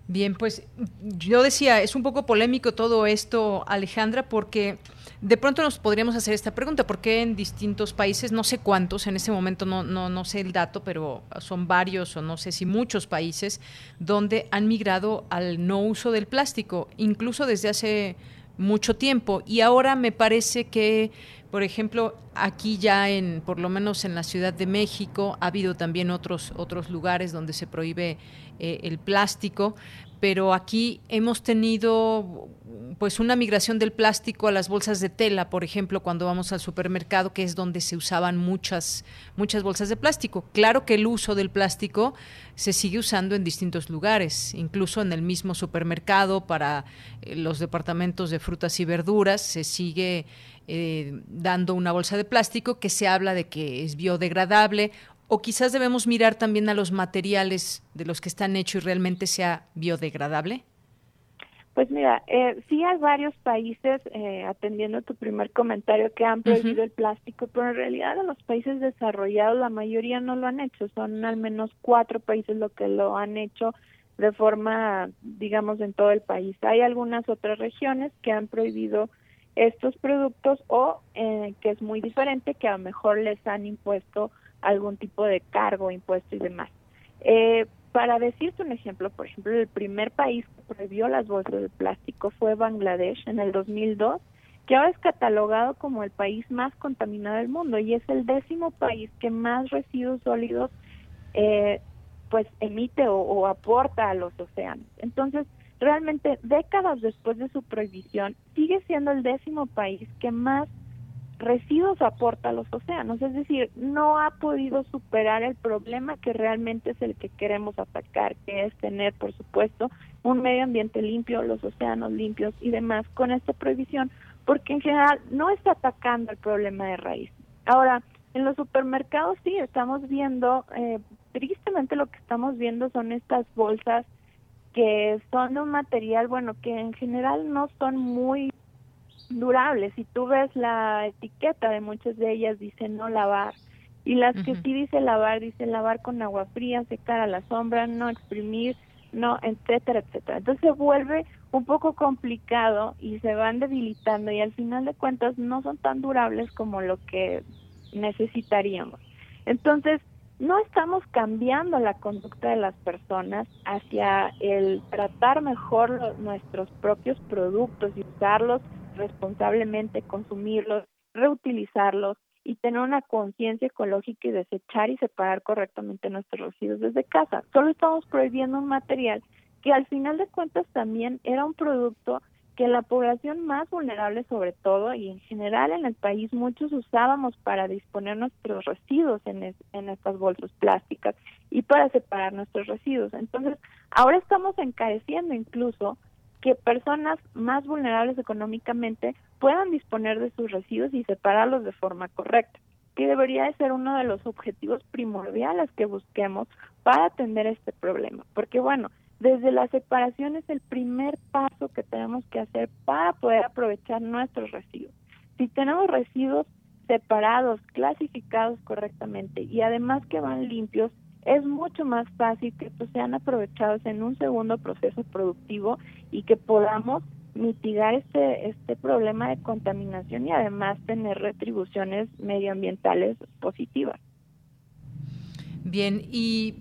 Bien, pues yo decía, es un poco polémico todo esto, Alejandra, porque de pronto nos podríamos hacer esta pregunta, ¿por qué en distintos países, no sé cuántos, en ese momento no, no, no sé el dato, pero son varios o no sé si muchos países donde han migrado al no uso del plástico, incluso desde hace mucho tiempo. Y ahora me parece que, por ejemplo, aquí ya en, por lo menos en la Ciudad de México, ha habido también otros, otros lugares donde se prohíbe eh, el plástico, pero aquí hemos tenido pues una migración del plástico a las bolsas de tela, por ejemplo, cuando vamos al supermercado, que es donde se usaban muchas muchas bolsas de plástico. Claro que el uso del plástico se sigue usando en distintos lugares, incluso en el mismo supermercado para eh, los departamentos de frutas y verduras se sigue eh, dando una bolsa de plástico que se habla de que es biodegradable o quizás debemos mirar también a los materiales de los que están hechos y realmente sea biodegradable? Pues mira, eh, sí hay varios países, eh, atendiendo tu primer comentario, que han prohibido el plástico, pero en realidad en los países desarrollados la mayoría no lo han hecho. Son al menos cuatro países los que lo han hecho de forma, digamos, en todo el país. Hay algunas otras regiones que han prohibido estos productos o eh, que es muy diferente, que a lo mejor les han impuesto algún tipo de cargo, impuesto y demás. Eh, para decirte un ejemplo, por ejemplo, el primer país que prohibió las bolsas de plástico fue Bangladesh en el 2002, que ahora es catalogado como el país más contaminado del mundo y es el décimo país que más residuos sólidos eh, pues emite o, o aporta a los océanos. Entonces, realmente décadas después de su prohibición, sigue siendo el décimo país que más residuos aporta a los océanos, es decir, no ha podido superar el problema que realmente es el que queremos atacar, que es tener, por supuesto, un medio ambiente limpio, los océanos limpios y demás con esta prohibición, porque en general no está atacando el problema de raíz. Ahora, en los supermercados sí estamos viendo, eh, tristemente lo que estamos viendo son estas bolsas que son de un material, bueno, que en general no son muy durables. Si tú ves la etiqueta de muchas de ellas dice no lavar y las que sí dice lavar dice lavar con agua fría, secar a la sombra, no exprimir, no, etcétera, etcétera. Entonces se vuelve un poco complicado y se van debilitando y al final de cuentas no son tan durables como lo que necesitaríamos. Entonces, no estamos cambiando la conducta de las personas hacia el tratar mejor nuestros propios productos y usarlos responsablemente, consumirlos, reutilizarlos y tener una conciencia ecológica y desechar y separar correctamente nuestros residuos desde casa. Solo estamos prohibiendo un material que al final de cuentas también era un producto que la población más vulnerable sobre todo y en general en el país muchos usábamos para disponer nuestros residuos en, en estas bolsas plásticas y para separar nuestros residuos. Entonces, ahora estamos encareciendo incluso que personas más vulnerables económicamente puedan disponer de sus residuos y separarlos de forma correcta, que debería de ser uno de los objetivos primordiales que busquemos para atender este problema, porque bueno, desde la separación es el primer paso que tenemos que hacer para poder aprovechar nuestros residuos. Si tenemos residuos separados, clasificados correctamente y además que van limpios, es mucho más fácil que estos sean aprovechados en un segundo proceso productivo y que podamos mitigar este este problema de contaminación y además tener retribuciones medioambientales positivas. Bien, y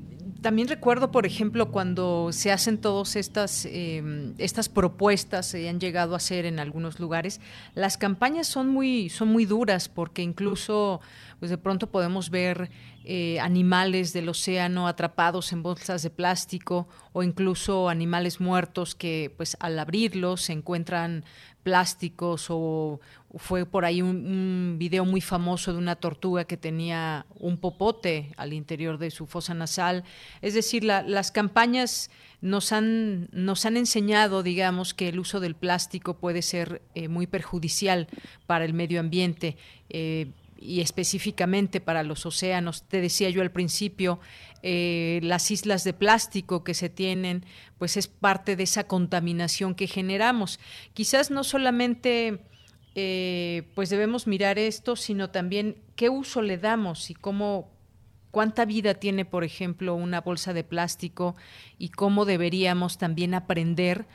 también recuerdo, por ejemplo, cuando se hacen todas estas, em, estas propuestas, se han llegado a hacer en algunos lugares, las campañas son muy, son muy duras porque incluso pues de pronto podemos ver eh, animales del océano atrapados en bolsas de plástico o incluso animales muertos que pues al abrirlos se encuentran plásticos o fue por ahí un, video muy famoso de una tortuga que tenía un popote al interior de su fosa nasal. Es decir, las campañas nos han, nos han enseñado, digamos, que el uso del plástico puede ser eh, muy perjudicial para el medio ambiente. Eh, y específicamente para los océanos. Te decía yo al principio, eh, las islas de plástico que se tienen, pues es parte de esa contaminación que generamos. Quizás no solamente eh, pues debemos mirar esto, sino también qué uso le damos y cómo cuánta vida tiene, por ejemplo, una bolsa de plástico y cómo deberíamos también aprender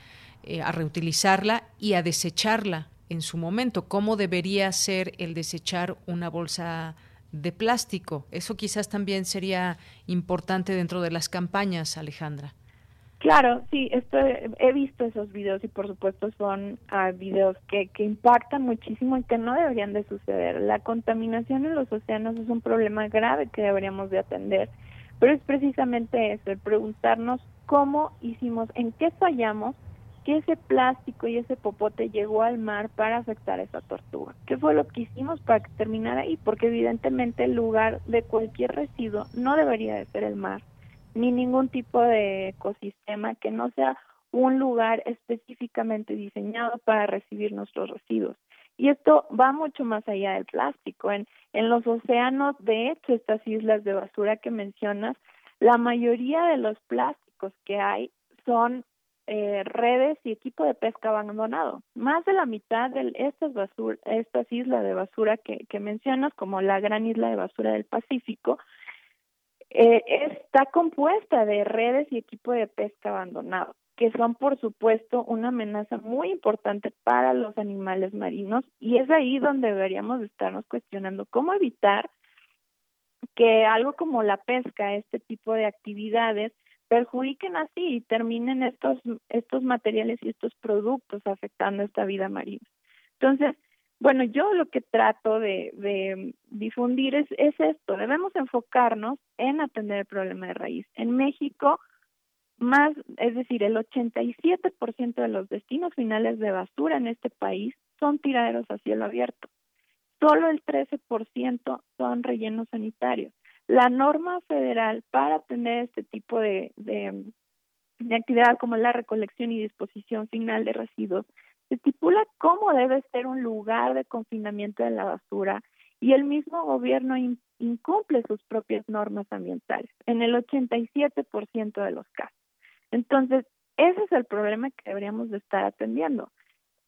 eh, a reutilizarla y a desecharla en su momento, cómo debería ser el desechar una bolsa de plástico. Eso quizás también sería importante dentro de las campañas, Alejandra. Claro, sí, he visto esos videos y por supuesto son uh, videos que, que impactan muchísimo y que no deberían de suceder. La contaminación en los océanos es un problema grave que deberíamos de atender, pero es precisamente eso, el preguntarnos cómo hicimos, en qué fallamos, que ese plástico y ese popote llegó al mar para afectar a esa tortuga. ¿Qué fue lo que hicimos para que terminara ahí? Porque evidentemente el lugar de cualquier residuo no debería de ser el mar ni ningún tipo de ecosistema que no sea un lugar específicamente diseñado para recibir nuestros residuos. Y esto va mucho más allá del plástico. En, en los océanos, de hecho, estas islas de basura que mencionas, la mayoría de los plásticos que hay son eh, redes y equipo de pesca abandonado. Más de la mitad de estas, basura, islas de basura que, que mencionas, como la gran isla de basura del Pacífico, eh, está compuesta de redes y equipo de pesca abandonado, que son por supuesto una amenaza muy importante para los animales marinos y es ahí donde deberíamos estarnos cuestionando cómo evitar que algo como la pesca, este tipo de actividades, perjudiquen así y terminen estos estos materiales y estos productos afectando esta vida marina. Entonces, bueno, yo lo que trato de, difundir es, es esto, debemos enfocarnos en atender el problema de raíz. En México, más, es decir, el 87% de los destinos finales de basura en este país son tiraderos a cielo abierto. Solo el 13% son rellenos sanitarios. La norma federal para atender este tipo de, de, de actividad como la recolección y disposición final de residuos estipula cómo debe ser un lugar de confinamiento de la basura y el mismo gobierno incumple sus propias normas ambientales en el 87% de los casos. Entonces, ese es el problema que deberíamos de estar atendiendo.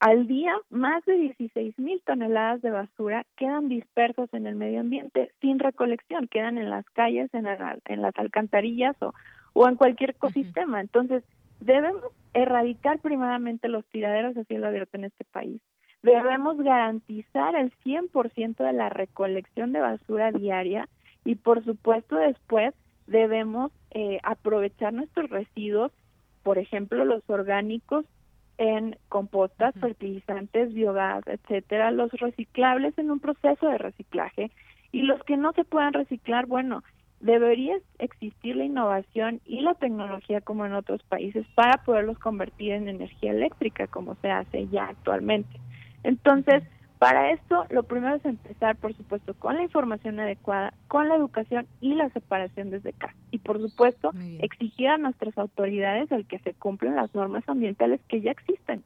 Al día, más de 16 mil toneladas de basura quedan dispersos en el medio ambiente sin recolección, quedan en las calles, en, en las alcantarillas o, o en cualquier ecosistema. Entonces, Debemos erradicar primeramente los tiraderos a cielo abierto en este país. Debemos garantizar el 100% de la recolección de basura diaria y por supuesto después debemos eh, aprovechar nuestros residuos, por ejemplo los orgánicos en compostas, fertilizantes, biogás, etcétera, los reciclables en un proceso de reciclaje. Y los que no se puedan reciclar, bueno, debería existir la innovación y la tecnología como en otros países para poderlos convertir en energía eléctrica como se hace ya actualmente. Entonces, para esto, lo primero es empezar, por supuesto, con la información adecuada, con la educación y la separación desde casa. Y, por supuesto, exigir a nuestras autoridades el que se cumplan las normas ambientales que ya existen.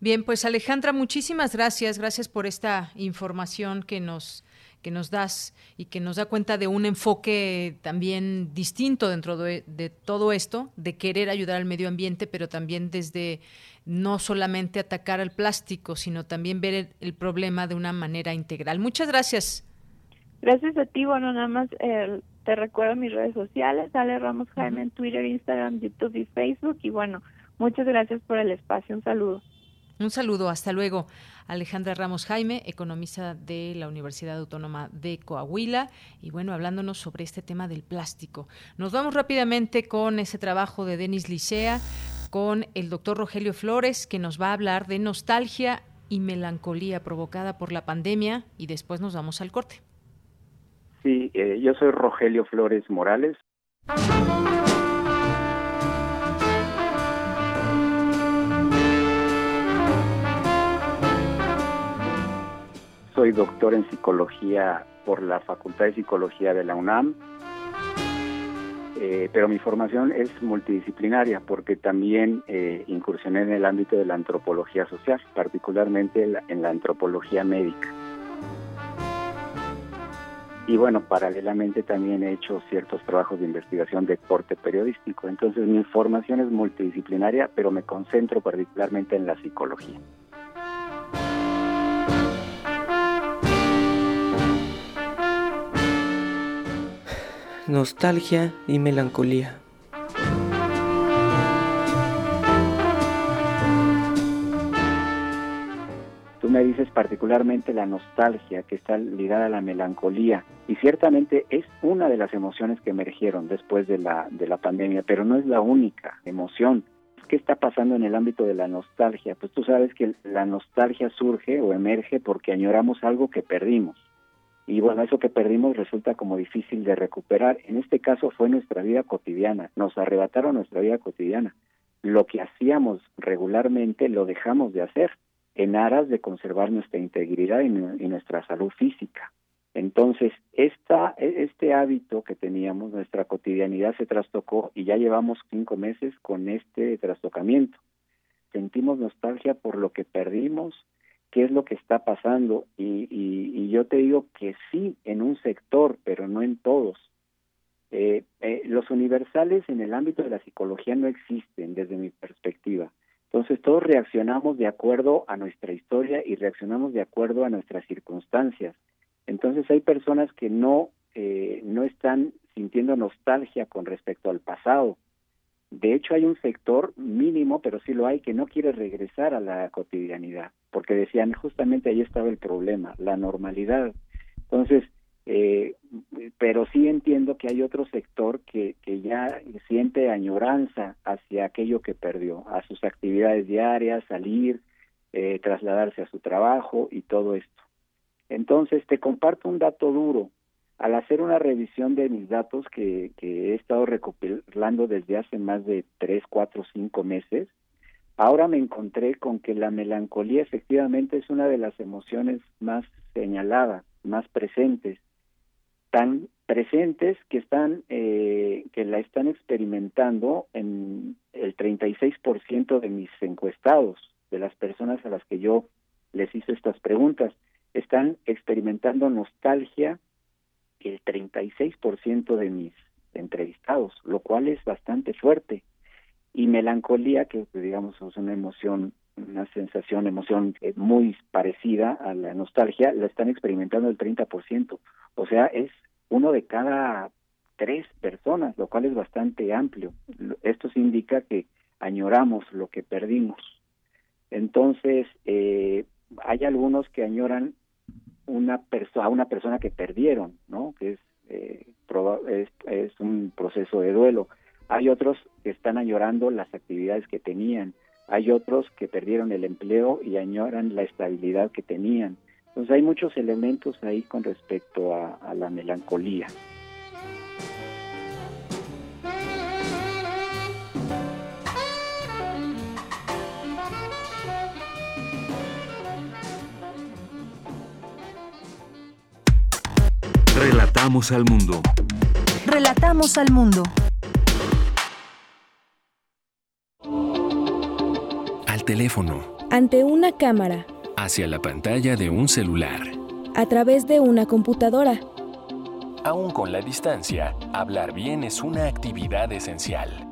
Bien, pues Alejandra, muchísimas gracias. Gracias por esta información que nos que nos das y que nos da cuenta de un enfoque también distinto dentro de, todo esto, de querer ayudar al medio ambiente, pero también desde no solamente atacar al plástico, sino también ver el, problema de una manera integral. Muchas gracias. Gracias a ti, bueno, nada más eh, te recuerdo mis redes sociales, Ale Ramos Jaime en Twitter, Instagram, YouTube y Facebook, y bueno, muchas gracias por el espacio, un saludo. Un saludo, hasta luego. Alejandra Ramos Jaime, economista de la Universidad Autónoma de Coahuila, y bueno, hablándonos sobre este tema del plástico. Nos vamos rápidamente con ese trabajo de Denis Licea, con el doctor Rogelio Flores, que nos va a hablar de nostalgia y melancolía provocada por la pandemia, y después nos vamos al corte. Sí, eh, yo soy Rogelio Flores Morales. Soy doctor en psicología por la Facultad de Psicología de la UNAM, eh, pero mi formación es multidisciplinaria porque también eh, incursioné en el ámbito de la antropología social, particularmente en la antropología médica. Y bueno, paralelamente también he hecho ciertos trabajos de investigación de corte periodístico. Entonces mi formación es multidisciplinaria, pero me concentro particularmente en la psicología. Nostalgia y melancolía. Tú me dices particularmente la nostalgia que está ligada a la melancolía y ciertamente es una de las emociones que emergieron después de la, de la pandemia, pero no es la única emoción. ¿Qué está pasando en el ámbito de la nostalgia? Pues tú sabes que la nostalgia surge o emerge porque añoramos algo que perdimos. Y bueno, eso que perdimos resulta como difícil de recuperar. En este caso fue nuestra vida cotidiana, nos arrebataron nuestra vida cotidiana. Lo que hacíamos regularmente lo dejamos de hacer en aras de conservar nuestra integridad y, nuestra salud física. Entonces, esta, este hábito que teníamos, nuestra cotidianidad se trastocó y ya llevamos cinco meses con este trastocamiento. Sentimos nostalgia por lo que perdimos, qué es lo que está pasando y, yo te digo que sí en un sector, pero no en todos. Eh, eh, los universales en el ámbito de la psicología no existen desde mi perspectiva. Entonces todos reaccionamos de acuerdo a nuestra historia y reaccionamos de acuerdo a nuestras circunstancias. Entonces hay personas que no, eh, no están sintiendo nostalgia con respecto al pasado. De hecho hay un sector mínimo, pero sí lo hay, que no quiere regresar a la cotidianidad, porque decían justamente ahí estaba el problema, la normalidad. Entonces, eh, pero sí entiendo que hay otro sector que, que ya siente añoranza hacia aquello que perdió, a sus actividades diarias, salir, eh, trasladarse a su trabajo y todo esto. Entonces, te comparto un dato duro. Al hacer una revisión de mis datos que, he estado recopilando desde hace más de tres, cuatro, cinco meses, ahora me encontré con que la melancolía efectivamente es una de las emociones más señaladas, más presentes tan presentes que están eh, que la están experimentando en el 36% de mis encuestados de las personas a las que yo les hice estas preguntas. Están experimentando nostalgia el 36% de mis entrevistados lo cual es bastante fuerte y melancolía que digamos es una emoción una sensación, emoción eh, muy parecida a la nostalgia, la están experimentando el 30%. O sea, es uno de cada tres personas, lo cual es bastante amplio. Esto indica que añoramos lo que perdimos. Entonces, eh, hay algunos que añoran una a una persona que perdieron, ¿no? Que es, eh, es, un proceso de duelo. Hay otros que están añorando las actividades que tenían hay otros que perdieron el empleo y añoran la estabilidad que tenían. Entonces hay muchos elementos ahí con respecto a la melancolía. Relatamos al mundo. Relatamos al mundo. teléfono. Ante una cámara. Hacia la pantalla de un celular. A través de una computadora. Aún con la distancia, hablar bien es una actividad esencial.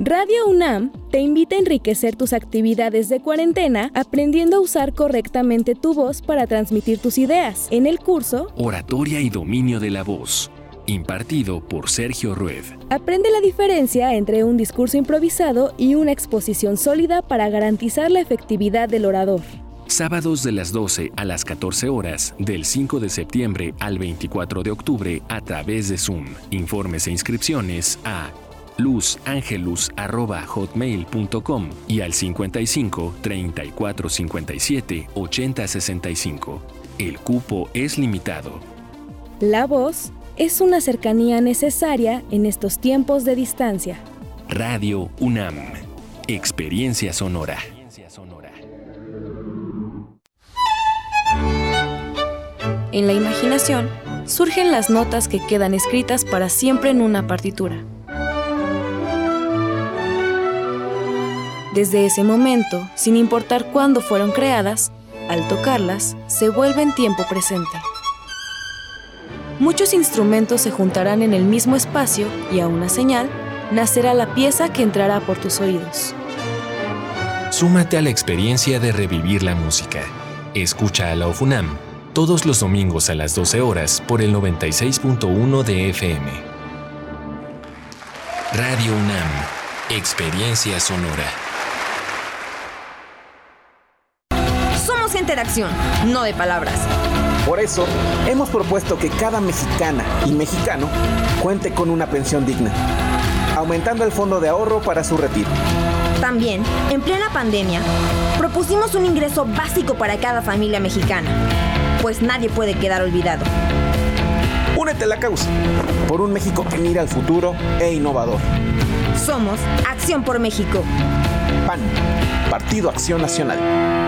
Radio UNAM te invita a enriquecer tus actividades de cuarentena aprendiendo a usar correctamente tu voz para transmitir tus ideas. En el curso Oratoria y dominio de la voz impartido por Sergio Rued. Aprende la diferencia entre un discurso improvisado y una exposición sólida para garantizar la efectividad del orador. Sábados de las 12 a las 14 horas, del 5 de septiembre al 24 de octubre a través de Zoom. Informes e inscripciones a luzangelus.hotmail.com y al 55 34 57 80 65. El cupo es limitado. La voz es una cercanía necesaria en estos tiempos de distancia. Radio UNAM, Experiencia Sonora. En la imaginación surgen las notas que quedan escritas para siempre en una partitura. Desde ese momento, sin importar cuándo fueron creadas, al tocarlas, se vuelven tiempo presente muchos instrumentos se juntarán en el mismo espacio y a una señal nacerá la pieza que entrará por tus oídos. Súmate a la experiencia de revivir la música. Escucha a la OFUNAM todos los domingos a las 12 horas por el 96.1 de FM. Radio UNAM, Experiencia Sonora. Acción, no de palabras. Por eso, hemos propuesto que cada mexicana y mexicano cuente con una pensión digna, aumentando el fondo de ahorro para su retiro. También, en plena pandemia, propusimos un ingreso básico para cada familia mexicana, pues nadie puede quedar olvidado. Únete a la causa, por un México que mira al futuro e innovador. Somos Acción por México. PAN, Partido Acción Nacional.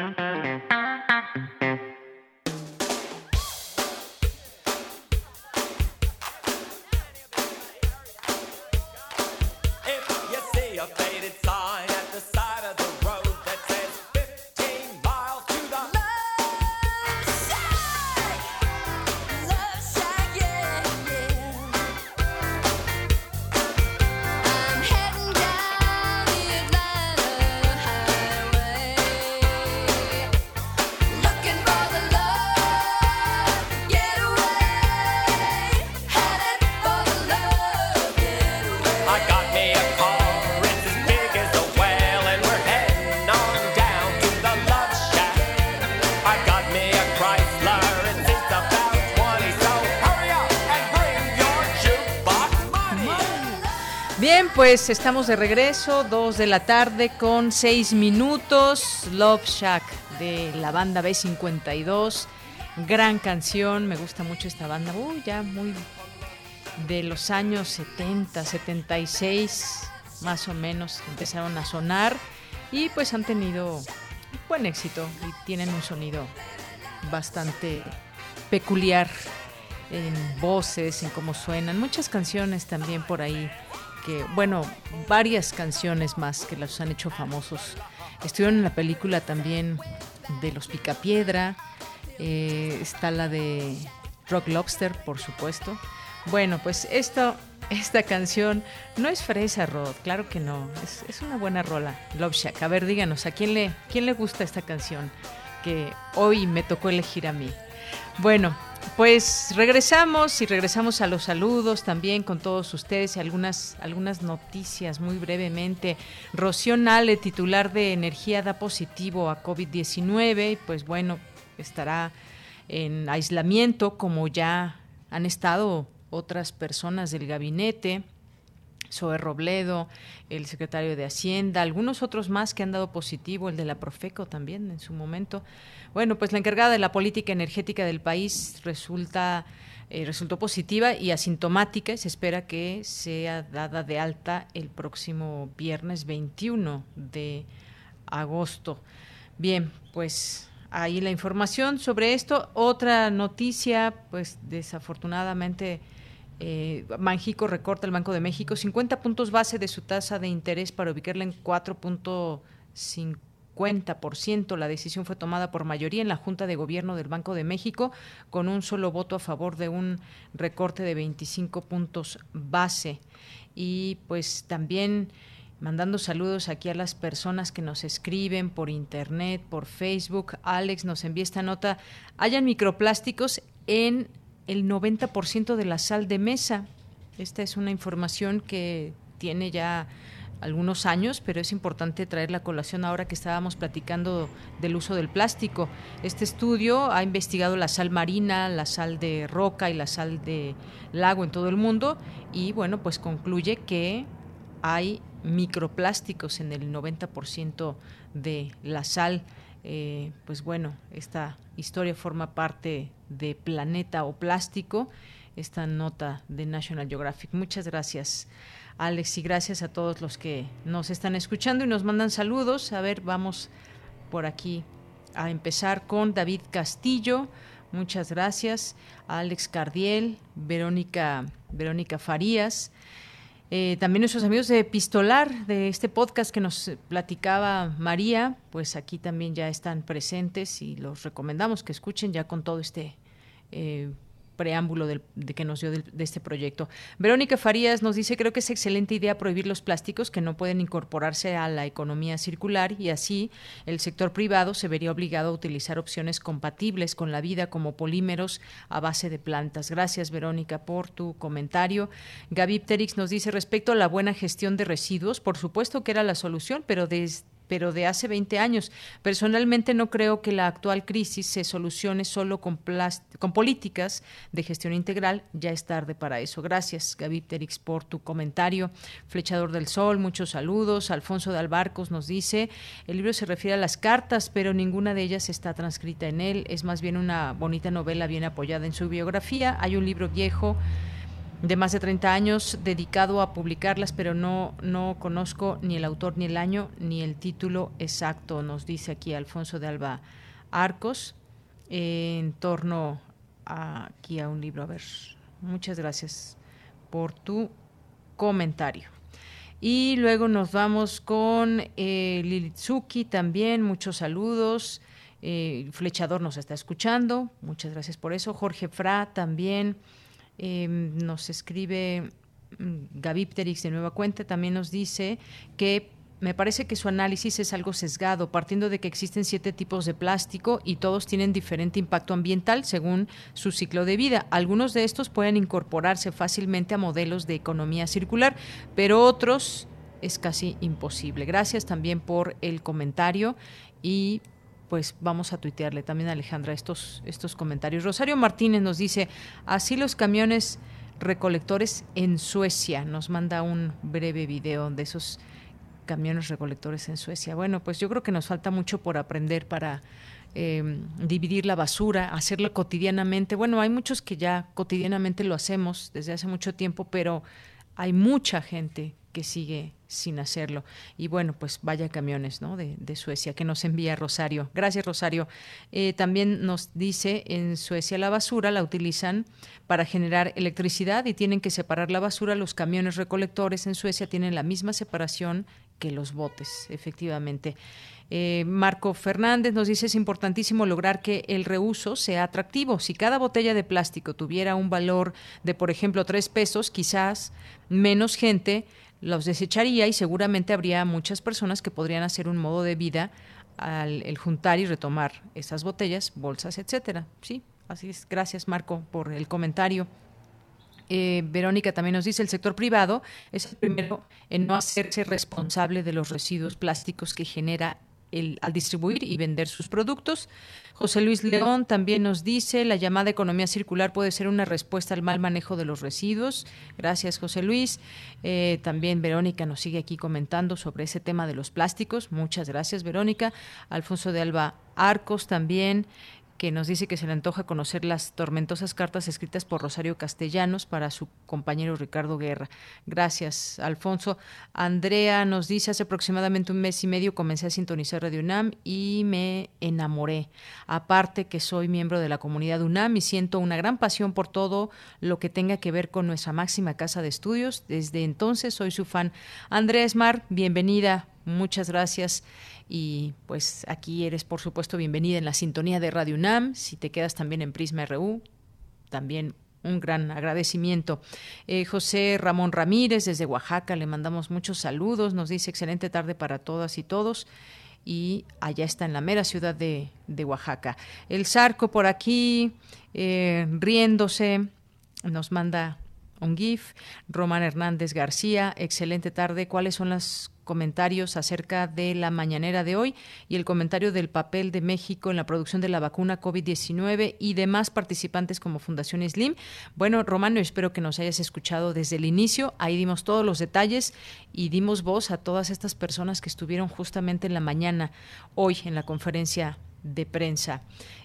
Estamos de regreso, dos de la tarde con seis minutos. Love Shack de la banda B52. Gran canción, me gusta mucho esta banda. Uy, ya muy de los años 70, 76, más o menos, empezaron a sonar y pues han tenido buen éxito y tienen un sonido bastante peculiar en voces, en cómo suenan. Muchas canciones también por ahí que, bueno, varias canciones más que las han hecho famosos. Estuvieron en la película también de Los Picapiedra, eh, está la de Rock Lobster, por supuesto. Bueno, pues esto, esta canción no es fresa, Rod, claro que no, es, es, una buena rola, Love Shack. A ver, díganos, ¿a quién le, quién le gusta esta canción que hoy me tocó elegir a mí? Bueno, pues regresamos y regresamos a los saludos también con todos ustedes y algunas, algunas noticias muy brevemente. Rocío Nale, titular de Energía, da positivo a COVID-19 pues bueno, estará en aislamiento como ya han estado otras personas del gabinete. Zoe Robledo, el secretario de Hacienda, algunos otros más que han dado positivo, el de la Profeco también en su momento. Bueno, pues la encargada de la política energética del país resulta eh, resultó positiva y asintomática. Se espera que sea dada de alta el próximo viernes 21 de agosto. Bien, pues ahí la información sobre esto. Otra noticia, pues desafortunadamente. Eh, recorta el Banco de México 50 puntos base de su tasa de interés para ubicarla en 4.5 50%. La decisión fue tomada por mayoría en la Junta de Gobierno del Banco de México, con un solo voto a favor de un recorte de 25 puntos base. Y pues también mandando saludos aquí a las personas que nos escriben por internet, por Facebook. Alex nos envía esta nota. Hayan microplásticos en el 90% de la sal de mesa. Esta es una información que tiene ya algunos años, pero es importante traer la colación ahora que estábamos platicando del uso del plástico. Este estudio ha investigado la sal marina, la sal de roca y la sal de lago en todo el mundo y bueno, pues concluye que hay microplásticos en el 90% de la sal. Eh, pues bueno, esta historia forma parte de Planeta o Plástico, esta nota de National Geographic. Muchas gracias. Alex, y gracias a todos los que nos están escuchando y nos mandan saludos. A ver, vamos por aquí a empezar con David Castillo. Muchas gracias. Alex Cardiel, Verónica, Verónica Farías. Eh, también nuestros amigos de Pistolar, de este podcast que nos platicaba María, pues aquí también ya están presentes y los recomendamos que escuchen ya con todo este eh, preámbulo de que nos dio de, este proyecto. Verónica Farías nos dice, creo que es excelente idea prohibir los plásticos que no pueden incorporarse a la economía circular y así el sector privado se vería obligado a utilizar opciones compatibles con la vida como polímeros a base de plantas. Gracias, Verónica, por tu comentario. Gaby Pterix nos dice, respecto a la buena gestión de residuos, por supuesto que era la solución, pero desde pero de hace 20 años. Personalmente no creo que la actual crisis se solucione solo con, políticas de gestión integral. Ya es tarde para eso. Gracias, Gaby Terix, por tu comentario. Flechador del Sol, muchos saludos. Alfonso de Albarcos nos dice, el libro se refiere a las cartas, pero ninguna de ellas está transcrita en él. Es más bien una bonita novela bien apoyada en su biografía. Hay un libro viejo de más de 30 años dedicado a publicarlas, pero no, no conozco ni el autor, ni el año, ni el título exacto, nos dice aquí Alfonso de Alba Arcos, en torno a, aquí a un libro. A ver, muchas gracias por tu comentario. Y luego nos vamos con eh, Lilitsuki también, muchos saludos. Eh, Flechador nos está escuchando, muchas gracias por eso. Jorge Fra también. Em, nos escribe mm, Gaby Pterix de Nueva Cuenta, también nos dice que me parece que su análisis es algo sesgado, partiendo de que existen siete tipos de plástico y todos tienen diferente impacto ambiental según su ciclo de vida. Algunos de estos pueden incorporarse fácilmente a modelos de economía circular, pero otros es casi imposible. Gracias también por el comentario y pues vamos a tuitearle también a Alejandra estos, estos comentarios. Rosario Martínez nos dice, así los camiones recolectores en Suecia. Nos manda un breve video de esos camiones recolectores en Suecia. Bueno, pues yo creo que nos falta mucho por aprender para em, dividir la basura, hacerlo cotidianamente. Bueno, hay muchos que ya cotidianamente lo hacemos desde hace mucho tiempo, pero hay mucha gente que sigue sin hacerlo. Y bueno, pues vaya camiones ¿no? de, Suecia que nos envía Rosario. Gracias, Rosario. Eh, también nos dice, en Suecia la basura la utilizan para generar electricidad y tienen que separar la basura. Los camiones recolectores en Suecia tienen la misma separación que los botes, efectivamente. Eh, Marco Fernández nos dice es importantísimo lograr que el reuso sea atractivo. Si cada botella de plástico tuviera un valor de, por ejemplo, tres pesos, quizás menos gente los desecharía y seguramente habría muchas personas que podrían hacer un modo de vida al juntar y retomar esas botellas, bolsas, etcétera. Sí, así es. Gracias, Marco, por el comentario. Eh, Verónica también nos dice, el sector privado es el primero en no hacerse responsable de los residuos plásticos que genera al distribuir y vender sus productos. José Luis León también nos dice, la llamada economía circular puede ser una respuesta al mal manejo de los residuos. Gracias, José Luis. Eh, también Verónica nos sigue aquí comentando sobre ese tema de los plásticos. Muchas gracias, Verónica. Alfonso de Alba Arcos también que nos dice que se le antoja conocer las tormentosas cartas escritas por Rosario Castellanos para su compañero Ricardo Guerra. Gracias, Alfonso. Andrea nos dice, hace aproximadamente un mes y medio comencé a sintonizar Radio UNAM y me enamoré. Aparte que soy miembro de la comunidad UNAM y siento una gran pasión por todo lo que tenga que ver con nuestra máxima casa de estudios. Desde entonces soy su fan. Andrea Esmar, bienvenida. Muchas gracias. Y pues aquí eres, por supuesto, bienvenida en la sintonía de Radio UNAM. Si te quedas también en Prisma RU, también un gran agradecimiento. Eh, José Ramón Ramírez desde Oaxaca, le mandamos muchos saludos, nos dice excelente tarde para todas y todos. Y allá está en la mera ciudad de, Oaxaca. El Zarco por aquí, eh, riéndose, nos manda un GIF. Román Hernández García, excelente tarde. ¿Cuáles son las comentarios acerca de la mañanera de hoy y el comentario del papel de México en la producción de la vacuna COVID-19 y demás participantes como Fundación Slim. Bueno, Romano, espero que nos hayas escuchado desde el inicio. Ahí dimos todos los detalles y dimos voz a todas estas personas que estuvieron justamente en la mañana hoy en la conferencia de prensa.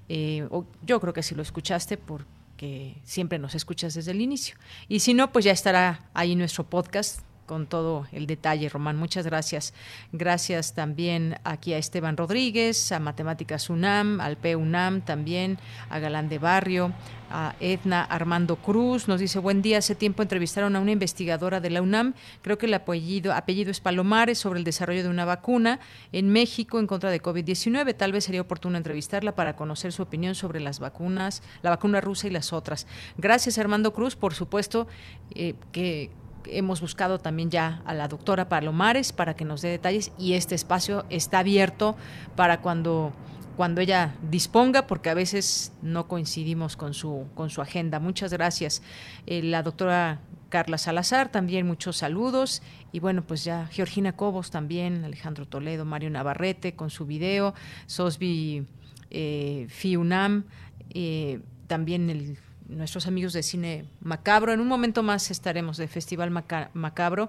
Eh, yo creo que si lo escuchaste porque siempre nos escuchas desde el inicio. Y si no, pues ya estará ahí nuestro podcast con todo el detalle, Román. Muchas gracias. Gracias también aquí a Esteban Rodríguez, a Matemáticas UNAM, al PUNAM también, a Galán de Barrio, a Edna Armando Cruz. Nos dice, buen día, hace tiempo entrevistaron a una investigadora de la UNAM, creo que el apellido, apellido es Palomares, sobre el desarrollo de una vacuna en México en contra de COVID-19. Tal vez sería oportuno entrevistarla para conocer su opinión sobre las vacunas, la vacuna rusa y las otras. Gracias, Armando Cruz, por supuesto, eh, que hemos buscado también ya a la doctora Palomares para que nos dé detalles y este espacio está abierto para cuando cuando ella disponga, porque a veces no coincidimos con su, con su agenda. Muchas gracias. Eh, la doctora Carla Salazar, también muchos saludos. Y bueno, pues ya Georgina Cobos también, Alejandro Toledo, Mario Navarrete con su video, Sosbi eh, Fiunam, eh, también el nuestros amigos de Cine Macabro. En un momento más estaremos de Festival Macabro.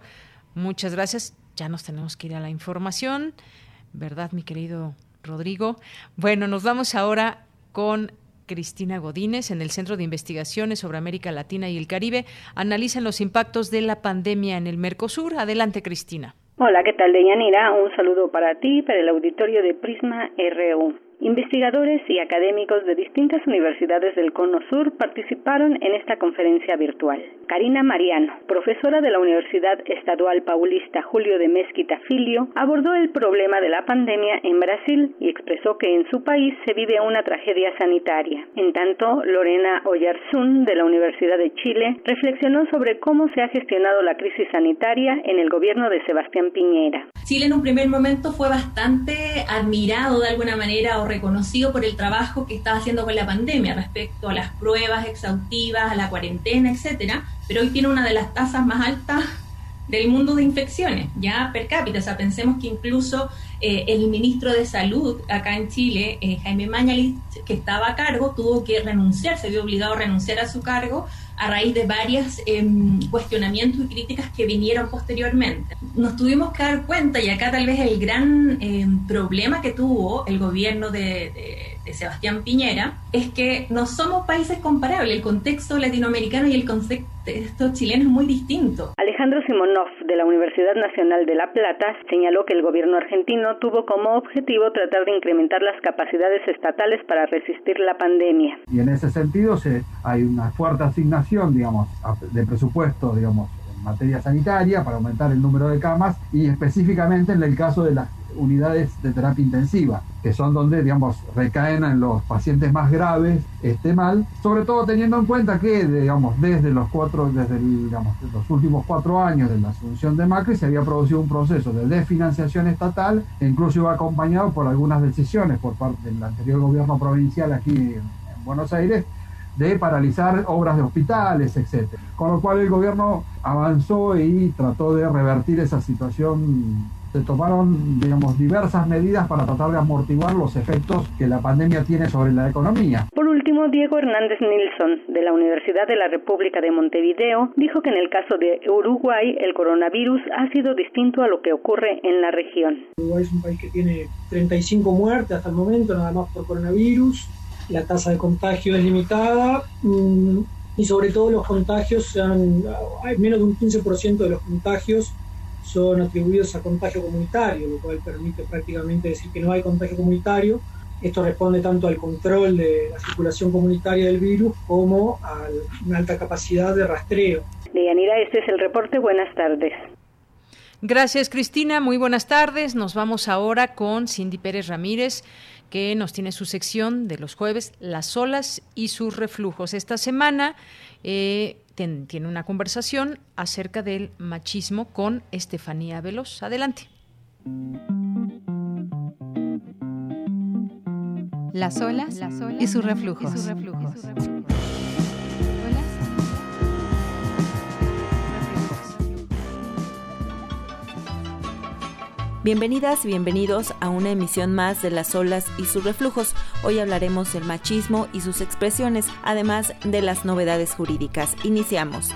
Muchas gracias. Ya nos tenemos que ir a la información, ¿verdad, mi querido Rodrigo? Bueno, nos vamos ahora con Cristina Godínez en el Centro de Investigaciones sobre América Latina y el Caribe. Analizan los impactos de la pandemia en el Mercosur. Adelante, Cristina. Hola, ¿qué tal, Deyanira? Un saludo para ti, para el auditorio de Prisma RU. Investigadores y académicos de distintas universidades del Cono Sur participaron en esta conferencia virtual. Karina Mariano, profesora de la Universidad Estadual Paulista Julio de Mezquita Filio, abordó el problema de la pandemia en Brasil y expresó que en su país se vive una tragedia sanitaria. En tanto, Lorena Oyarzún, de la Universidad de Chile, reflexionó sobre cómo se ha gestionado la crisis sanitaria en el gobierno de Sebastián Piñera. Chile en un primer momento fue bastante admirado de alguna manera reconocido por el trabajo que estaba haciendo con la pandemia respecto a las pruebas exhaustivas, a la cuarentena, etcétera, pero hoy tiene una de las tasas más altas del mundo de infecciones, ya per cápita. O sea, pensemos que incluso eh, el ministro de Salud acá en Chile, eh, Jaime Mañalich, que estaba a cargo, tuvo que renunciar, se vio obligado a renunciar a su cargo a raíz de varios em, cuestionamientos y críticas que vinieron posteriormente. Nos tuvimos que dar cuenta, y acá tal vez el gran em, problema que tuvo el gobierno de, Sebastián Piñera, es que no somos países comparables, el contexto latinoamericano y el contexto chileno es muy distinto. Alejandro Simonov, de la Universidad Nacional de La Plata, señaló que el gobierno argentino tuvo como objetivo tratar de incrementar las capacidades estatales para resistir la pandemia. Y en ese sentido se, hay una fuerte asignación digamos, de presupuesto, digamos, en materia sanitaria para aumentar el número de camas y específicamente en el caso de las unidades de terapia intensiva, que son donde, digamos, recaen en los pacientes más graves este mal, sobre todo teniendo en cuenta que, digamos, desde los cuatro, desde digamos, los últimos cuatro años de la asunción de Macri se había producido un proceso de desfinanciación estatal, e incluso iba acompañado por algunas decisiones por parte del anterior gobierno provincial aquí en Buenos Aires, de paralizar obras de hospitales, etcétera. Con lo cual el gobierno avanzó y trató de revertir esa situación. Se tomaron, digamos, diversas medidas para tratar de amortiguar los efectos que la pandemia tiene sobre la economía. Por último, Diego Hernández Nilsson, de la Universidad de la República de Montevideo, dijo que en el caso de Uruguay el coronavirus ha sido distinto a lo que ocurre en la región. Uruguay es un país que tiene 35 muertes hasta el momento, nada más por coronavirus la tasa de contagio es limitada mm, y sobre todo los contagios, son, hay menos de un 15% de los contagios son atribuidos a contagio comunitario, lo cual permite prácticamente decir que no hay contagio comunitario. Esto responde tanto al control de la circulación comunitaria del virus como a una alta capacidad de rastreo. Deyanira, este es el reporte. Buenas tardes. Gracias, Cristina. Muy buenas tardes. Nos vamos ahora con Cindy Pérez Ramírez que nos tiene su sección de los jueves, las olas y sus reflujos. Esta semana eh, tiene una conversación acerca del machismo con Estefanía Veloz. Adelante. Las olas, Y sus reflujos. Bienvenidas y bienvenidos a una emisión más de Las olas y sus reflujos. Hoy hablaremos del machismo y sus expresiones, además de las novedades jurídicas. Iniciamos.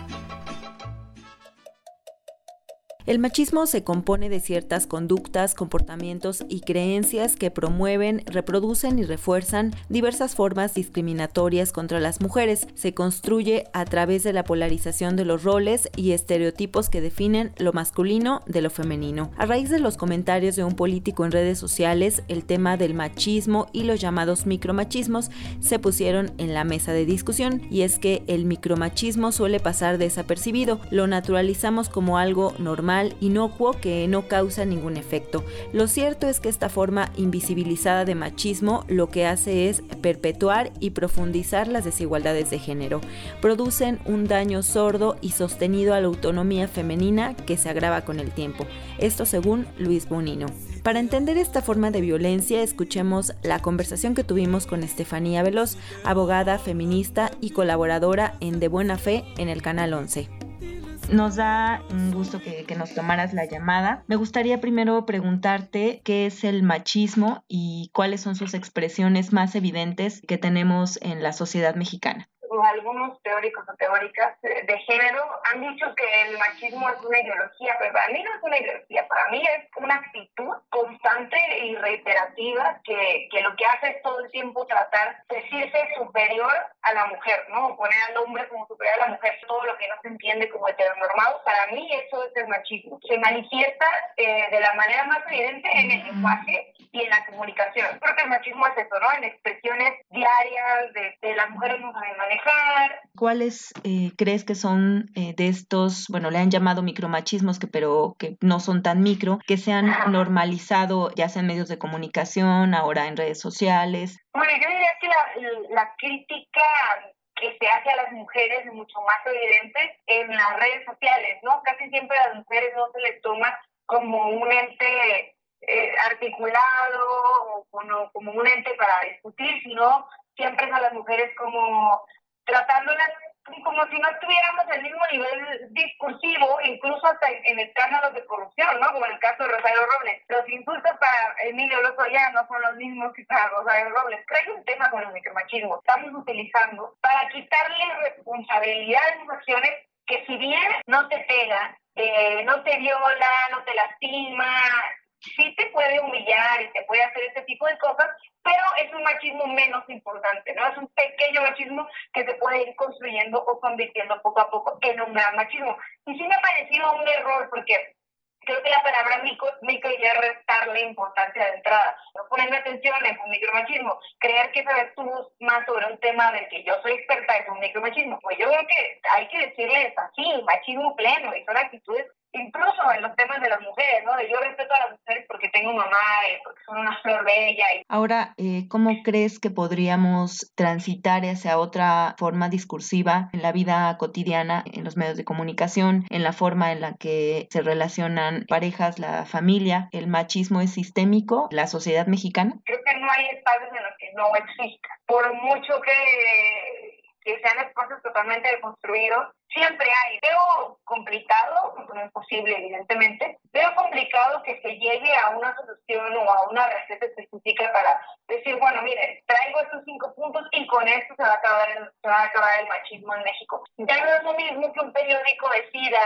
El machismo se compone de ciertas conductas, comportamientos y creencias que promueven, reproducen y refuerzan diversas formas discriminatorias contra las mujeres. Se construye a través de la polarización de los roles y estereotipos que definen lo masculino de lo femenino. A raíz de los comentarios de un político en redes sociales, el tema del machismo y los llamados micromachismos se pusieron en la mesa de discusión y es que el micromachismo suele pasar desapercibido, lo naturalizamos como algo normal inocuo que no causa ningún efecto. Lo cierto es que esta forma invisibilizada de machismo lo que hace es perpetuar y profundizar las desigualdades de género. Producen un daño sordo y sostenido a la autonomía femenina que se agrava con el tiempo. Esto según Luis Bonino. Para entender esta forma de violencia, escuchemos la conversación que tuvimos con Estefanía Veloz, abogada, feminista y colaboradora en De Buena Fe en el Canal 11. Nos da un gusto que, nos tomaras la llamada. Me gustaría primero preguntarte qué es el machismo y cuáles son sus expresiones más evidentes que tenemos en la sociedad mexicana algunos teóricos o teóricas de género han dicho que el machismo es una ideología, pero para mí no es una ideología, para mí es una actitud constante y reiterativa que, que lo que hace es todo el tiempo tratar de decirse superior a la mujer, ¿no? Poner al hombre como superior a la mujer, todo lo que no se entiende como heteronormado, para mí eso es el machismo. Se manifiesta eh, de la manera más evidente en el lenguaje y en la comunicación. Creo que el machismo es eso, ¿no? En expresiones diarias de, de las mujeres no saben manejar ¿Cuáles eh, crees que son eh, de estos, bueno, le han llamado micromachismos, que, pero que no son tan micro, que se han normalizado ya sea en medios de comunicación, ahora en redes sociales? Bueno, yo diría que la, la crítica que se hace a las mujeres es mucho más evidente en las redes sociales, ¿no? Casi siempre a las mujeres no se les toma como un ente eh, articulado o como, un ente para discutir, sino siempre a las mujeres como tratándolas como si no tuviéramos el mismo nivel discursivo, incluso hasta en escándalos de corrupción, ¿no? Como en el caso de Rosario Robles. Los insultos para Emilio Lozoya no son los mismos que para Rosario Robles. Creo que un tema con el micromachismo. Estamos utilizando para quitarle responsabilidad a sus acciones que si bien no te pega, eh, no te viola, no te lastima, sí te puede humillar y te puede hacer este tipo de cosas, pero es un machismo menos importante, ¿no? Es un pequeño machismo que se puede ir construyendo o convirtiendo poco a poco en un gran machismo. Y sí me ha parecido un error porque creo que la palabra micro, micro ya restarle importancia de entrada. No ponerme atención en un micromachismo. Creer que sabes tú más sobre un tema del que yo soy experta es un micromachismo. Pues yo creo que hay que decirles así, machismo pleno, y son actitudes incluso en los temas de las mujeres, ¿no? yo respeto a las mujeres porque tengo mamá, y porque son una flor bella. Ahora, eh, ¿cómo crees que podríamos transitar hacia otra forma discursiva en la vida cotidiana, en los medios de comunicación, en la forma en la que se relacionan parejas, la familia? ¿El machismo es sistémico, la sociedad mexicana? Creo que no hay espacios en los que no exista. Por mucho que que sean espacios totalmente deconstruidos, siempre hay. Veo complicado, no es posible evidentemente, veo complicado que se llegue a una solución o a una receta específica para decir, bueno, mire, traigo estos cinco puntos y con esto se va a acabar el, se va a acabar el machismo en México. Ya no es lo mismo que un periódico decida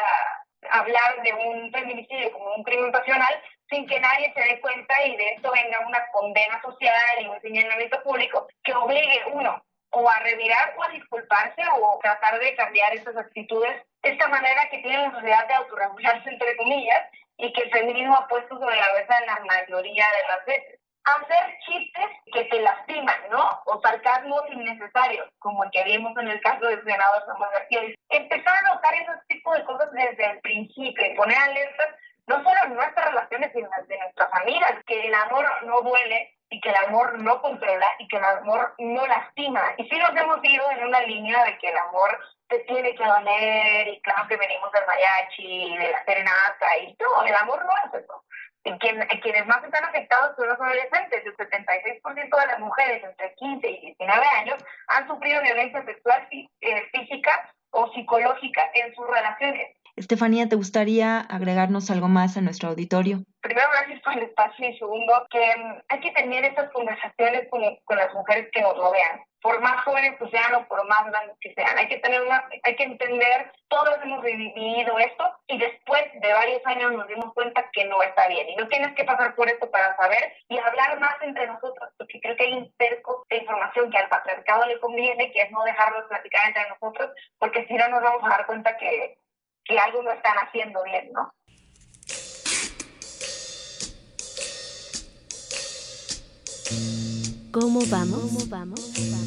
hablar de un feminicidio como un crimen pasional sin que nadie se dé cuenta y de esto venga una condena social y un señalamiento público que obligue, uno, o a revirar o a disculparse o tratar de cambiar esas actitudes, esta manera que tiene la sociedad de autorregularse, entre comillas, y que el feminismo ha puesto sobre la mesa en la mayoría de las veces. Hacer chistes que te lastiman, ¿no? O sarcasmos innecesarios, como el que vimos en el caso del senador Samuel García. Empezar a notar esos tipos de cosas desde el principio, poner alertas no solo en nuestras relaciones, sino en las de nuestras familias, que el amor no duele, y que el amor no controla y que el amor no lastima. Y sí nos hemos ido en una línea de que el amor te tiene que doler y claro que venimos del mariachi, de la serenata y todo, el amor no es eso. Y quienes más están afectados son los adolescentes. El 76% de las mujeres entre 15 y 19 años han sufrido violencia sexual, eh, física o psicológica en sus relaciones. Estefanía, ¿te gustaría agregarnos algo más a nuestro auditorio? Primero, gracias por el espacio y segundo, que mm, hay que tener estas conversaciones con, con las mujeres que nos rodean por más jóvenes que sean o por más grandes que sean. Hay que tener una, hay que entender, todos hemos vivido esto y después de varios años nos dimos cuenta que no está bien. Y no tienes que pasar por esto para saber y hablar más entre nosotros, porque creo que hay un cerco de información que al patriarcado le conviene, que es no dejarlo platicar entre nosotros, porque si no nos vamos a dar cuenta que, que algo no están haciendo bien, ¿no? ¿Cómo vamos? ¿Cómo vamos?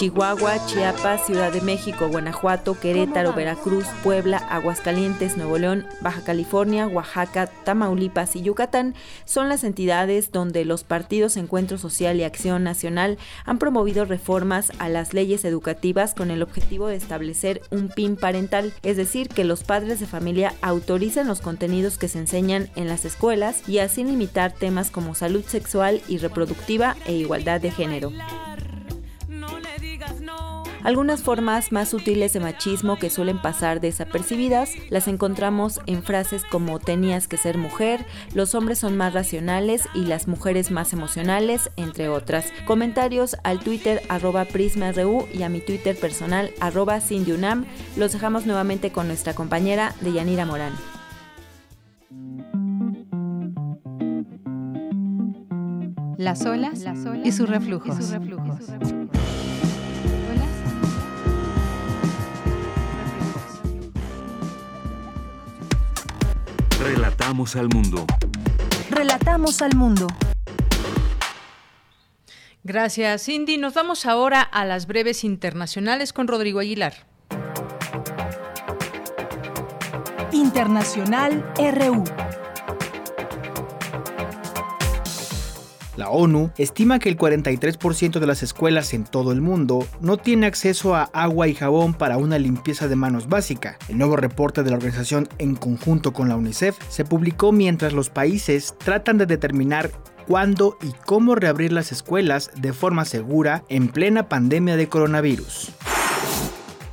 Chihuahua, Chiapas, Ciudad de México, Guanajuato, Querétaro, Veracruz, Puebla, Aguascalientes, Nuevo León, Baja California, Oaxaca, Tamaulipas y Yucatán son las entidades donde los partidos Encuentro Social y Acción Nacional han promovido reformas a las leyes educativas con el objetivo de establecer un PIN parental, es decir, que los padres de familia autoricen los contenidos que se enseñan en las escuelas y así limitar temas como salud sexual y reproductiva e igualdad de género. Algunas formas más sutiles de machismo que suelen pasar desapercibidas las encontramos en frases como tenías que ser mujer, los hombres son más racionales y las mujeres más emocionales, entre otras. Comentarios al Twitter arroba PrismaRU y a mi Twitter personal arroba Cindyunam. Los dejamos nuevamente con nuestra compañera Deyanira Morán. Las olas, y sus reflujos. Y sus reflujos. Relatamos al mundo. Relatamos al mundo. Gracias, Cindy. Nos vamos ahora a las breves internacionales con Rodrigo Aguilar. Internacional RU. La ONU estima que el 43% de las escuelas en todo el mundo no tiene acceso a agua y jabón para una limpieza de manos básica. El nuevo reporte de la organización en conjunto con la UNICEF se publicó mientras los países tratan de determinar cuándo y cómo reabrir las escuelas de forma segura en plena pandemia de coronavirus.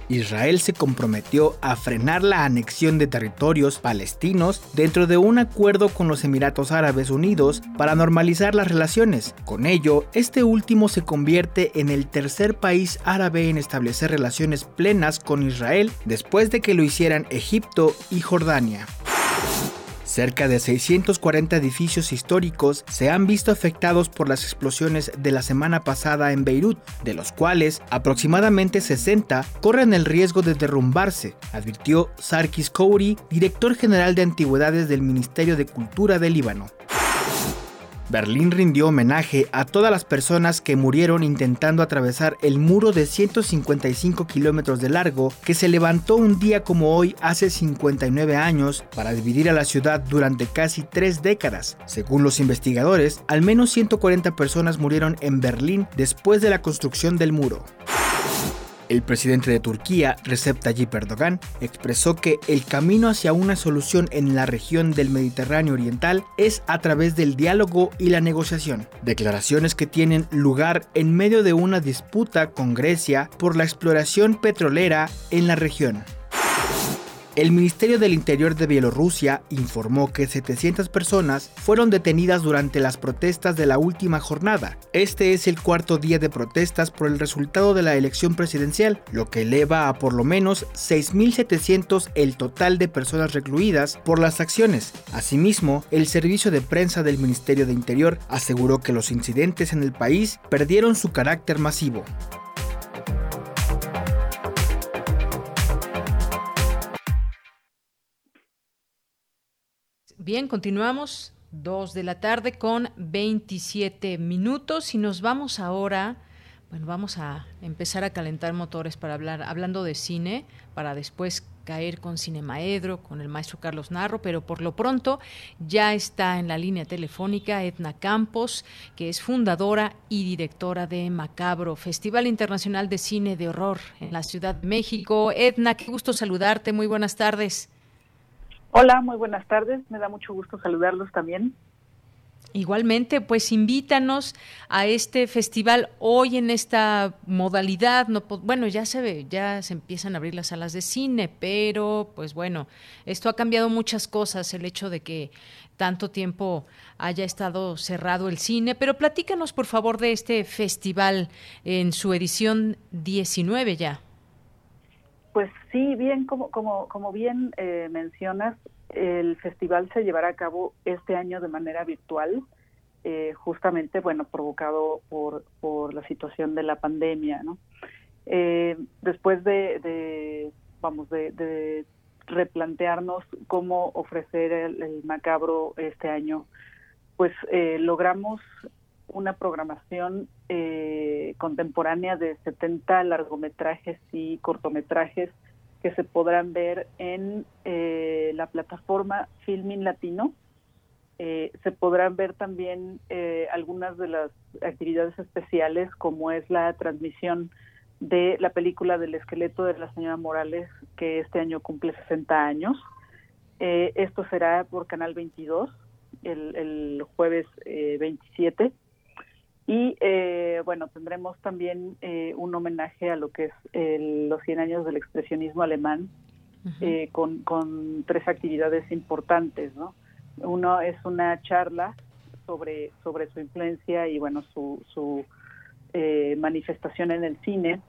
Israel se comprometió a frenar la anexión de territorios palestinos dentro de un acuerdo con los Emiratos Árabes Unidos para normalizar las relaciones. Con ello, este último se convierte en el tercer país árabe en establecer relaciones plenas con Israel después de que lo hicieran Egipto y Jordania. Cerca de 640 edificios históricos se han visto afectados por las explosiones de la semana pasada en Beirut, de los cuales aproximadamente 60 corren el riesgo de derrumbarse, advirtió Sarkis Kouri, director general de antigüedades del Ministerio de Cultura del Líbano. Berlín rindió homenaje a todas las personas que murieron intentando atravesar el muro de 155 kilómetros de largo que se levantó un día como hoy hace 59 años para dividir a la ciudad durante casi tres décadas. Según los investigadores, al menos 140 personas murieron en Berlín después de la construcción del muro. El presidente de Turquía, Recep Tayyip Erdogan, expresó que el camino hacia una solución en la región del Mediterráneo Oriental es a través del diálogo y la negociación. Declaraciones que tienen lugar en medio de una disputa con Grecia por la exploración petrolera en la región. El Ministerio del Interior de Bielorrusia informó que 700 personas fueron detenidas durante las protestas de la última jornada. Este es el cuarto día de protestas por el resultado de la elección presidencial, lo que eleva a por lo menos 6.700 el total de personas recluidas por las acciones. Asimismo, el servicio de prensa del Ministerio de Interior aseguró que los incidentes en el país perdieron su carácter masivo. Bien, continuamos. Dos de la tarde con 27 minutos y nos vamos ahora, bueno, vamos a empezar a calentar motores para hablar, hablando de cine, para después caer con Cinemaedro, con el maestro Carlos Narro, pero por lo pronto ya está en la línea telefónica Edna Campos, que es fundadora y directora de Macabro, Festival Internacional de Cine de Horror en la Ciudad de México. Edna, qué gusto saludarte, muy buenas tardes. Hola, muy buenas tardes. Me da mucho gusto saludarlos también. Igualmente, pues invítanos a este festival hoy en esta modalidad. No, bueno, ya se ve, ya se empiezan a abrir las salas de cine, pero pues bueno, esto ha cambiado muchas cosas, el hecho de que tanto tiempo haya estado cerrado el cine. Pero platícanos, por favor, de este festival en su edición 19 ya. Pues sí, bien, como, como, como bien eh, mencionas, el festival se llevará a cabo este año de manera virtual, eh, justamente, bueno, provocado por, por la situación de la pandemia, ¿no? Eh, después de, vamos, de, replantearnos cómo ofrecer el, macabro este año, pues eh, logramos una programación contemporánea de 70 largometrajes y cortometrajes que se podrán ver en eh, la plataforma Filmin Latino. Eh, se podrán ver también eh, algunas de las actividades especiales, como es la transmisión de la película del esqueleto de la señora Morales, que este año cumple 60 años. esto será por Canal 22, el, el jueves 27 y eh, bueno, tendremos también eh, un homenaje a lo que es los 100 años del expresionismo alemán, eh, con, con, tres actividades importantes, ¿no? Uno es una charla sobre, sobre su influencia y bueno, su, su manifestación en el cine.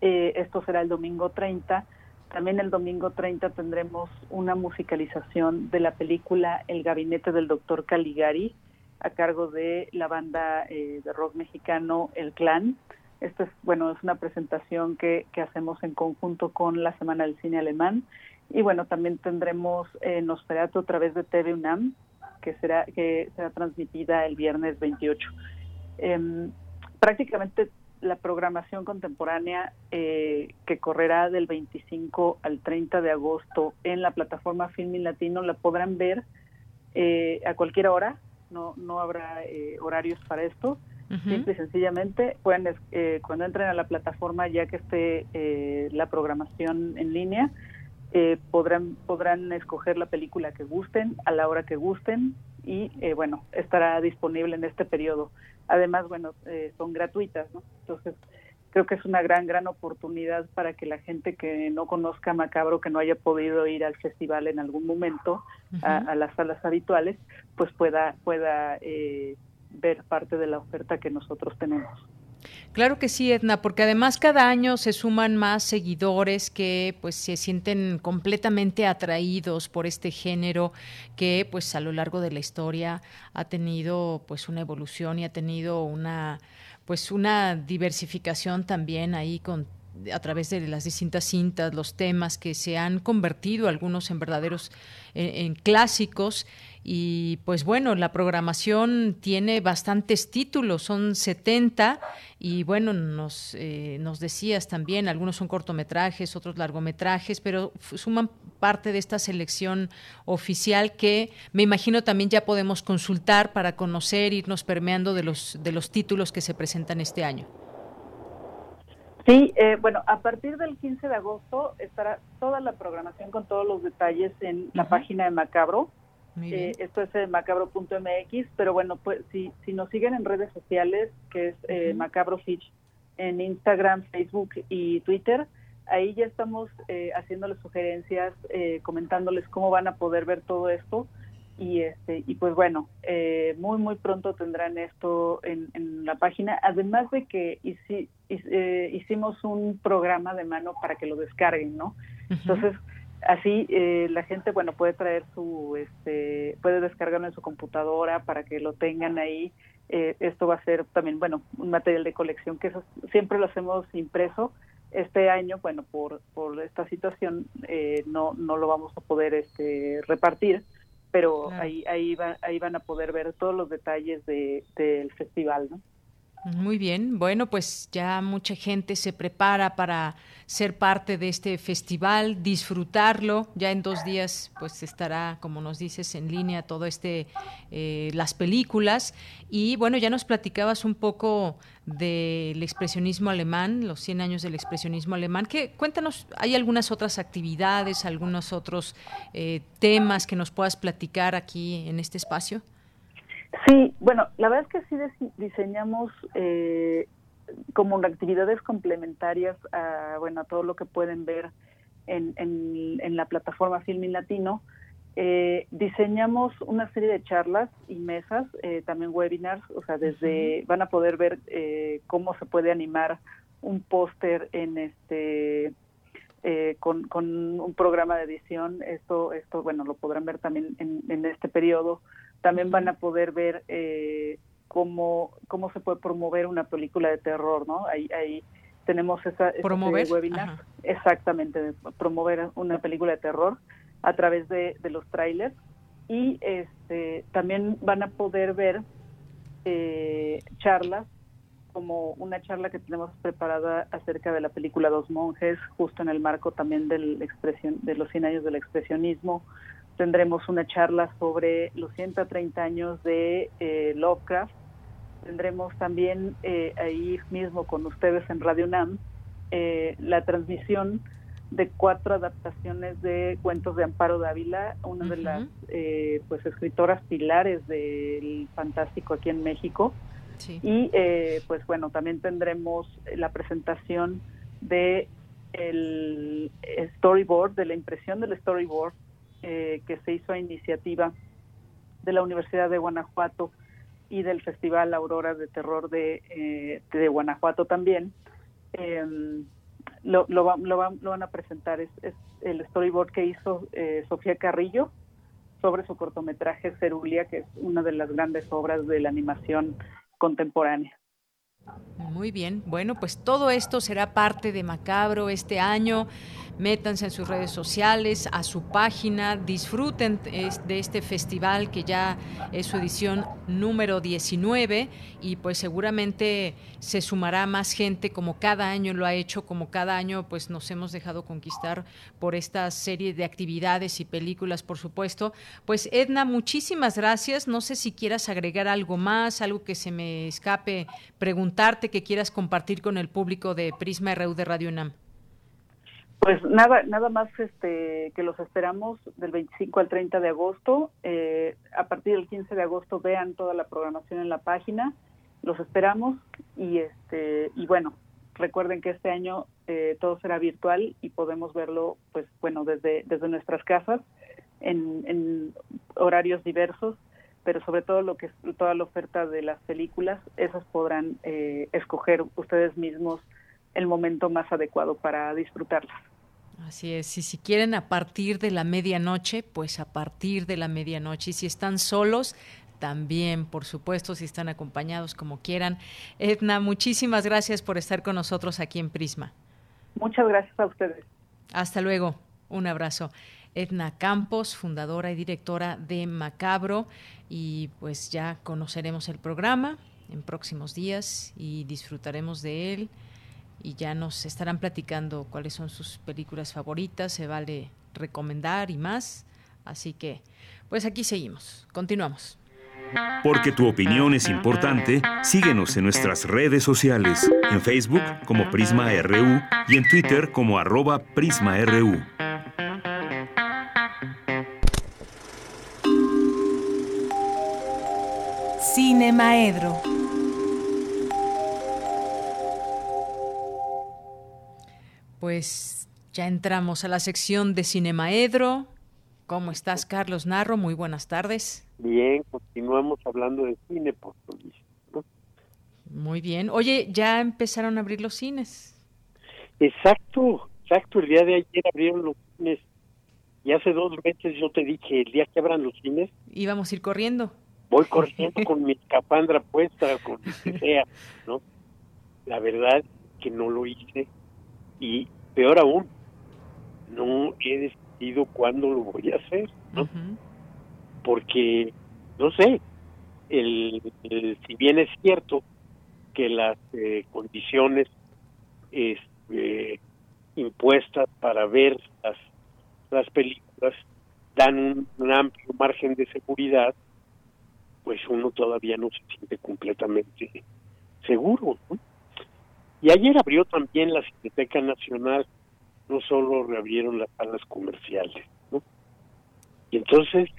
esto será el domingo 30. También el domingo 30 tendremos una musicalización de la película El gabinete del doctor Caligari, a cargo de la banda eh, de rock mexicano El Clan. Esto es, bueno, es una presentación que, que, hacemos en conjunto con la Semana del Cine Alemán. Y bueno, también tendremos eh, Nosferatu a través de TV UNAM, que será, que será transmitida el viernes 28. Em, prácticamente la programación contemporánea eh, que correrá del 25 al 30 de agosto en la plataforma Filmin Latino la podrán ver eh, a cualquier hora no, no habrá eh, horarios para esto. Simple y sencillamente, pueden, eh, cuando entren a la plataforma, ya que esté eh, la programación en línea, podrán, podrán escoger la película que gusten, a la hora que gusten, y bueno, estará disponible en este periodo. Además, bueno, son gratuitas, ¿no? Entonces, creo que es una gran, gran oportunidad para que la gente que no conozca Macabro, que no haya podido ir al festival en algún momento, a, las salas habituales, pues pueda, pueda eh, ver parte de la oferta que nosotros tenemos. Claro que sí, Edna, porque además cada año se suman más seguidores que pues se sienten completamente atraídos por este género que pues a lo largo de la historia ha tenido pues una evolución y ha tenido una pues una diversificación también ahí con a través de las distintas cintas, los temas que se han convertido algunos en verdaderos en, clásicos y pues bueno, la programación tiene bastantes títulos, son 70 y bueno, nos, eh, nos decías también, algunos son cortometrajes, otros largometrajes, pero suman parte de esta selección oficial que me imagino también ya podemos consultar para conocer, irnos permeando de los, de los títulos que se presentan este año. Sí, eh, bueno, a partir del 15 de agosto estará toda la programación con todos los detalles en la página de Macabro. Eh, esto es en macabro.mx, pero bueno, pues si, si nos siguen en redes sociales, que es eh, Macabro Fitch, en Instagram, Facebook y Twitter, ahí ya estamos eh, haciéndoles sugerencias, eh, comentándoles cómo van a poder ver todo esto. Y este y pues bueno eh, muy muy pronto tendrán esto en, en la página. Además de que eh, hicimos un programa de mano para que lo descarguen no entonces así eh, la gente bueno puede traer su este puede descargarlo en su computadora para que lo tengan ahí. Esto va a ser también bueno un material de colección que eso siempre lo hacemos impreso. Este año bueno por por esta situación no no lo vamos a poder este repartir pero ahí ahí, ahí van a poder ver todos los detalles de, del festival, ¿no? Muy bien, bueno, pues ya mucha gente se prepara para ser parte de este festival, disfrutarlo. Ya en dos días, pues estará, como nos dices, en línea todo este, eh, las películas. Y bueno, ya nos platicabas un poco del expresionismo alemán, los 100 años del expresionismo alemán. Que, cuéntanos, ¿hay algunas otras actividades, algunos otros eh, temas que nos puedas platicar aquí en este espacio? Sí, bueno, la verdad es que sí diseñamos eh, como actividades complementarias a, bueno, a todo lo que pueden ver en, en, la plataforma Filmin Latino. Eh, diseñamos una serie de charlas y mesas, eh, también webinars, o sea, desde van a poder ver eh, cómo se puede animar un póster en este con, con, un programa de edición. Esto, esto, bueno, lo podrán ver también en, en este periodo. También van a poder ver cómo, cómo se puede promover una película de terror, ¿no? Ahí, ahí tenemos esa, ¿Promover? webinar. Exactamente, promover una película de terror a través de, los trailers. Y este, también van a poder ver eh, charlas, como una charla que tenemos preparada acerca de la película Dos Monjes, justo en el marco también del expresión, de los 100 años del expresionismo. Tendremos una charla sobre los 130 años de eh, Lovecraft. Tendremos también eh, ahí mismo con ustedes en Radio NAM eh, la transmisión de cuatro adaptaciones de cuentos de Amparo Dávila, una de las eh, pues escritoras pilares del fantástico aquí en México. Y pues bueno, también tendremos la presentación de el storyboard, de la impresión del storyboard que se hizo a iniciativa de la Universidad de Guanajuato y del Festival Aurora de Terror de, eh, de Guanajuato también. Em, lo, lo, van a presentar, es, el storyboard que hizo eh, Sofía Carrillo sobre su cortometraje Cerulia, que es una de las grandes obras de la animación contemporánea. Muy bien, bueno, pues todo esto será parte de Macabro este año métanse en sus redes sociales, a su página, disfruten de este festival que ya es su edición número 19 y pues seguramente se sumará más gente como cada año lo ha hecho, como cada año pues nos hemos dejado conquistar por esta serie de actividades y películas, por supuesto. Pues Edna, muchísimas gracias. No sé si quieras agregar algo más, algo que se me escape preguntarte que quieras compartir con el público de Prisma RU de Radio UNAM. Pues nada, nada más este, que los esperamos del 25 al 30 de agosto. Eh, a partir del 15 de agosto vean toda la programación en la página. Los esperamos y este y bueno, recuerden que este año eh, todo será virtual y podemos verlo, pues bueno, desde desde nuestras casas en, horarios diversos, pero sobre todo lo que es toda la oferta de las películas, esas podrán eh, escoger ustedes mismos el momento más adecuado para disfrutarlas. Así es, y si quieren a partir de la medianoche, pues a partir de la medianoche. Y si están solos, también, por supuesto, si están acompañados como quieran. Edna, muchísimas gracias por estar con nosotros aquí en Prisma. Muchas gracias a ustedes. Hasta luego, un abrazo. Edna Campos, fundadora y directora de Macabro, y pues ya conoceremos el programa en próximos días y disfrutaremos de él y ya nos estarán platicando cuáles son sus películas favoritas, se vale recomendar y más. Así que, pues aquí seguimos. Continuamos. Porque tu opinión es importante, síguenos en nuestras redes sociales, en Facebook como Prisma RU y en Twitter como arroba PrismaRU. Cine Maedro. Pues ya entramos a la sección de Cinemaedro. ¿Cómo estás, Carlos Narro? Muy buenas tardes. Bien, continuamos hablando de cine, por Muy bien. Oye, ya empezaron a abrir los cines. Exacto, exacto. El día de ayer abrieron los cines. Y hace dos meses yo te dije, el día que abran los cines... Íbamos a ir corriendo. Voy corriendo con mi escapandra puesta, con lo que sea, ¿no? La verdad que no lo hice y peor aún, no he decidido cuándo lo voy a hacer, ¿no? Porque, no sé, el, si bien es cierto que las eh, condiciones este, impuestas para ver las, las películas dan un, un, amplio margen de seguridad, pues uno todavía no se siente completamente seguro. ¿no? Y ayer abrió también la Cineteca Nacional, no solo reabrieron las salas comerciales, ¿no? Y entonces,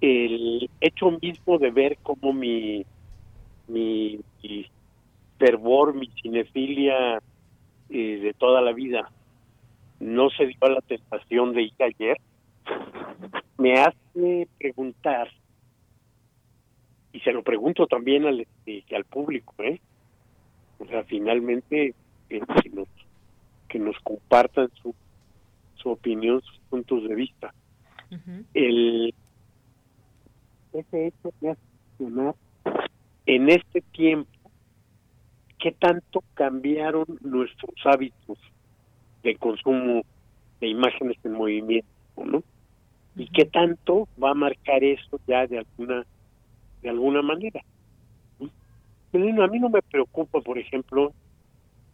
el hecho mismo de ver cómo mi, mi, fervor, mi cinefilia eh, de toda la vida no se dio a la tentación de ir ayer, me hace preguntar, y se lo pregunto también al, eh, al público, ¿eh? O sea, finalmente, eh, que, nos, que nos compartan su, su opinión, sus puntos de vista. El ese hecho me hace cuestionar en este tiempo qué tanto cambiaron nuestros hábitos de consumo de imágenes en movimiento, ¿no? Y qué tanto va a marcar eso ya de alguna de alguna manera. A mí no me preocupa, por ejemplo,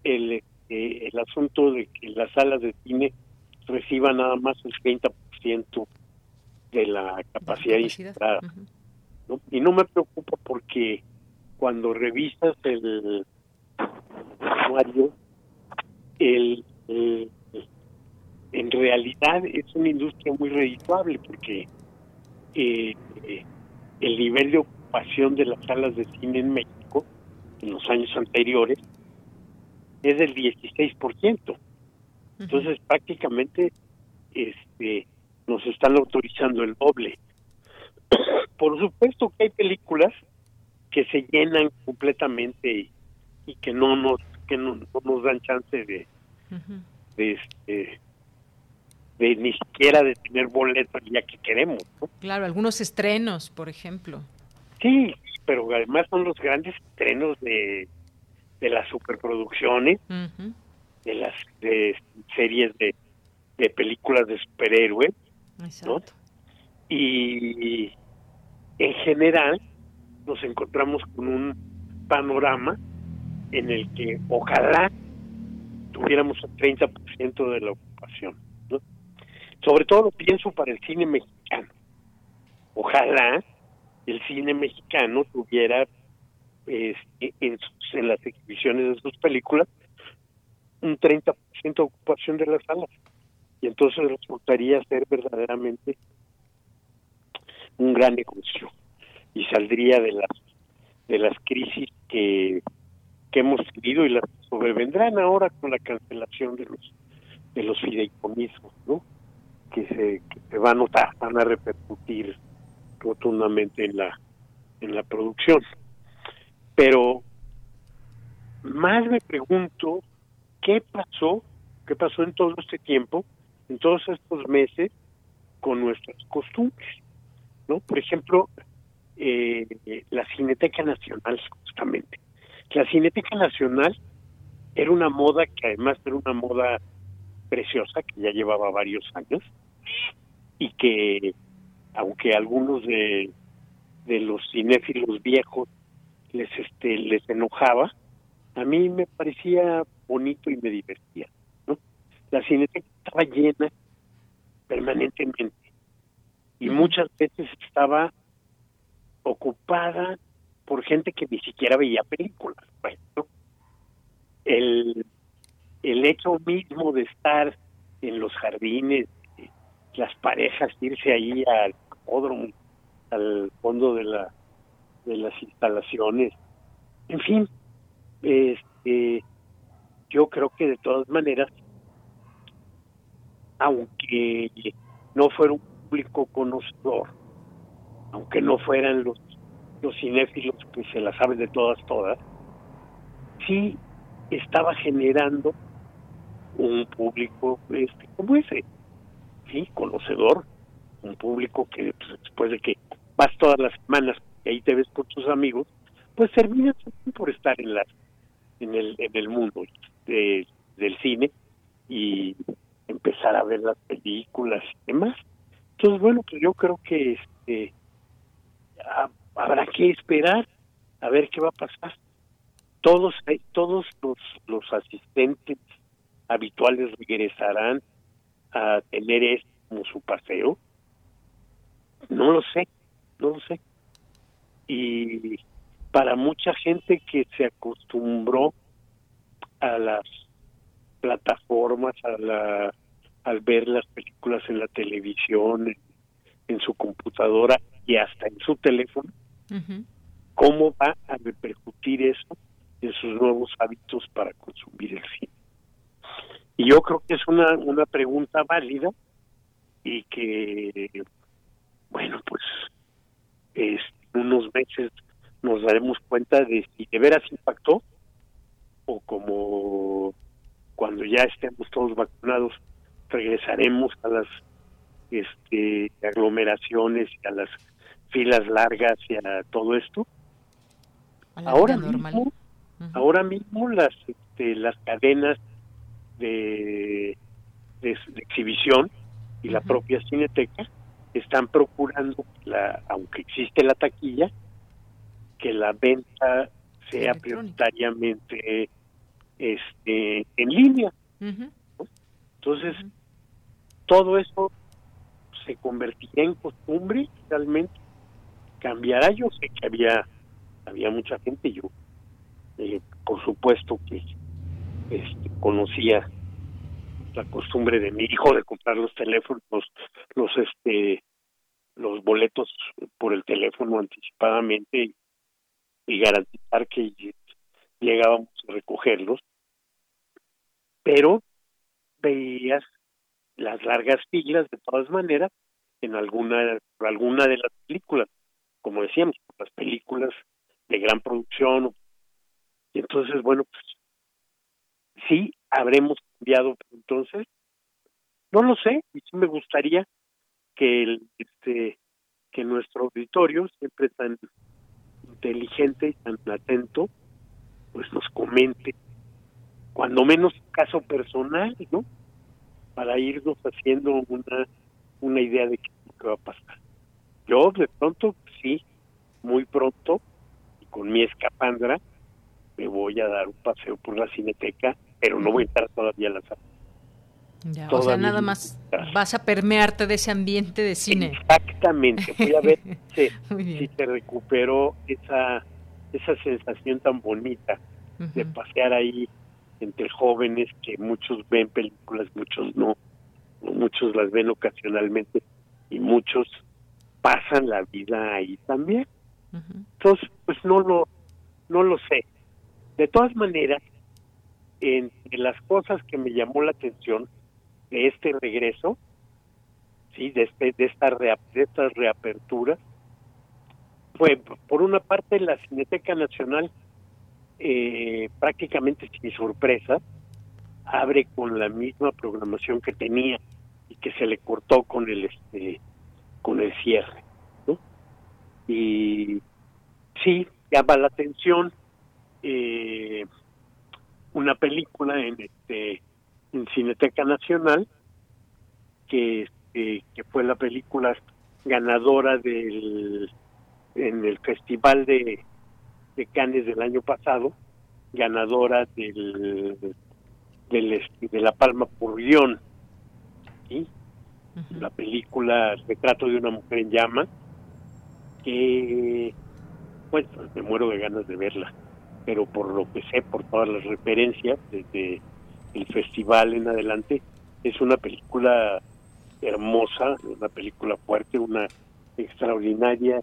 el, eh, el asunto de que las salas de cine reciban nada más el 30% de la capacidad, instalada. Y no me preocupa porque cuando revisas el usuario, el, en realidad es una industria muy redituable porque eh, el nivel de ocupación de las salas de cine en México en los años anteriores es del 16%. Entonces prácticamente este nos están autorizando el doble. Por supuesto que hay películas que se llenan completamente y, que no nos que no, nos dan chance de, de este de ni siquiera de tener boletos ya que queremos. Claro, algunos estrenos, por ejemplo. Sí, pero además son los grandes estrenos de, de las superproducciones, de las de series de, de películas de superhéroes, Y en general nos encontramos con un panorama en el que ojalá tuviéramos el 30% de la ocupación. Sobre todo lo pienso para el cine mexicano. Ojalá el cine mexicano tuviera este, en, en las exhibiciones de sus películas un 30% de ocupación de las salas y entonces resultaría ser verdaderamente un gran negocio y saldría de las de las crisis que, que hemos tenido y las sobrevendrán ahora con la cancelación de los de los fideicomisos, ¿no? Que se, que van a notar, van a repercutir rotundamente en la en la producción. Pero más me pregunto qué pasó, qué pasó en todo este tiempo en todos estos meses con nuestras costumbres, ¿no? Por ejemplo, eh, la Cineteca Nacional, justamente. La Cineteca Nacional era una moda que además era una moda preciosa, que ya llevaba varios años, y que, aunque algunos de, de los cinéfilos viejos les, este, les enojaba, a mí me parecía bonito y me divertía. La cineteca estaba llena permanentemente y muchas veces estaba ocupada por gente que ni siquiera veía películas. el, el hecho mismo de estar en los jardines, las parejas irse ahí al podrómo, al fondo de la de las instalaciones, en fin, este, yo creo que de todas maneras aunque no fuera un público conocedor, aunque no fueran los, los cinéfilos que se la saben de todas, todas, sí estaba generando un público este como ese, sí, conocedor, un público que pues, después de que vas todas las semanas y ahí te ves con tus amigos, pues terminas por estar en las en el en el mundo del cine y empezar a ver las películas y demás. Entonces, bueno, pues yo creo que este habrá que esperar a ver qué va a pasar. Todos todos los, los asistentes habituales regresarán a tener esto como su paseo. No lo sé, no lo sé. Y para mucha gente que se acostumbró a las plataformas, a la, al ver las películas en la televisión, en, su computadora y hasta en su teléfono, ¿cómo va a repercutir eso en sus nuevos hábitos para consumir el cine? Y yo creo que es una, una pregunta válida y que, bueno, pues en unos meses nos daremos cuenta de si de veras impactó o como cuando ya estemos todos vacunados regresaremos a las este aglomeraciones y a las filas largas y a todo esto. Ahora mismo ahora mismo las este, las cadenas de, de, exhibición y la propia cineteca están procurando la aunque existe la taquilla que la venta sea prioritariamente este en línea entonces todo eso se convertirá en costumbre realmente. Cambiará yo sé que había había mucha gente yo eh, por supuesto que este, conocía la costumbre de mi hijo de comprar los teléfonos los este los boletos por el teléfono anticipadamente y garantizar que llegábamos a recogerlos. Pero veías las largas filas de todas maneras en alguna alguna de las películas como decíamos las películas de gran producción. Y entonces bueno pues sí habremos cambiado entonces no lo sé y sí me gustaría que el este que nuestro auditorio siempre tan inteligente y tan atento pues nos comente cuando menos caso personal, ¿no? Para irnos haciendo una, una idea de qué, va a pasar. Yo de pronto, sí, muy pronto, y con mi escapandra, me voy a dar un paseo por la cineteca, pero no voy a estar todavía a la sala. Ya, o sea, nada más vas a permearte de ese ambiente de cine. Exactamente, voy a ver si, si te recupero esa, esa sensación tan bonita de pasear ahí entre jóvenes que muchos ven películas, muchos no, muchos las ven ocasionalmente y muchos pasan la vida ahí también. Entonces, pues no lo, no lo sé. De todas maneras, entre las cosas que me llamó la atención de este regreso, sí, de este, de esta de estas reaperturas, fue por una parte la Cineteca Nacional eh, prácticamente sin sorpresa, abre con la misma programación que tenía y que se le cortó con el este con el cierre y sí llama la atención eh, una película en este en Cineteca Nacional que este, que fue la película ganadora del en el festival de de Cannes del año pasado, ganadora del, del este, de la Palma por guion, la película Retrato de una mujer en llamas, que bueno, me muero de ganas de verla, pero por lo que sé, por todas las referencias desde el festival en adelante, es una película hermosa, una película fuerte, una extraordinaria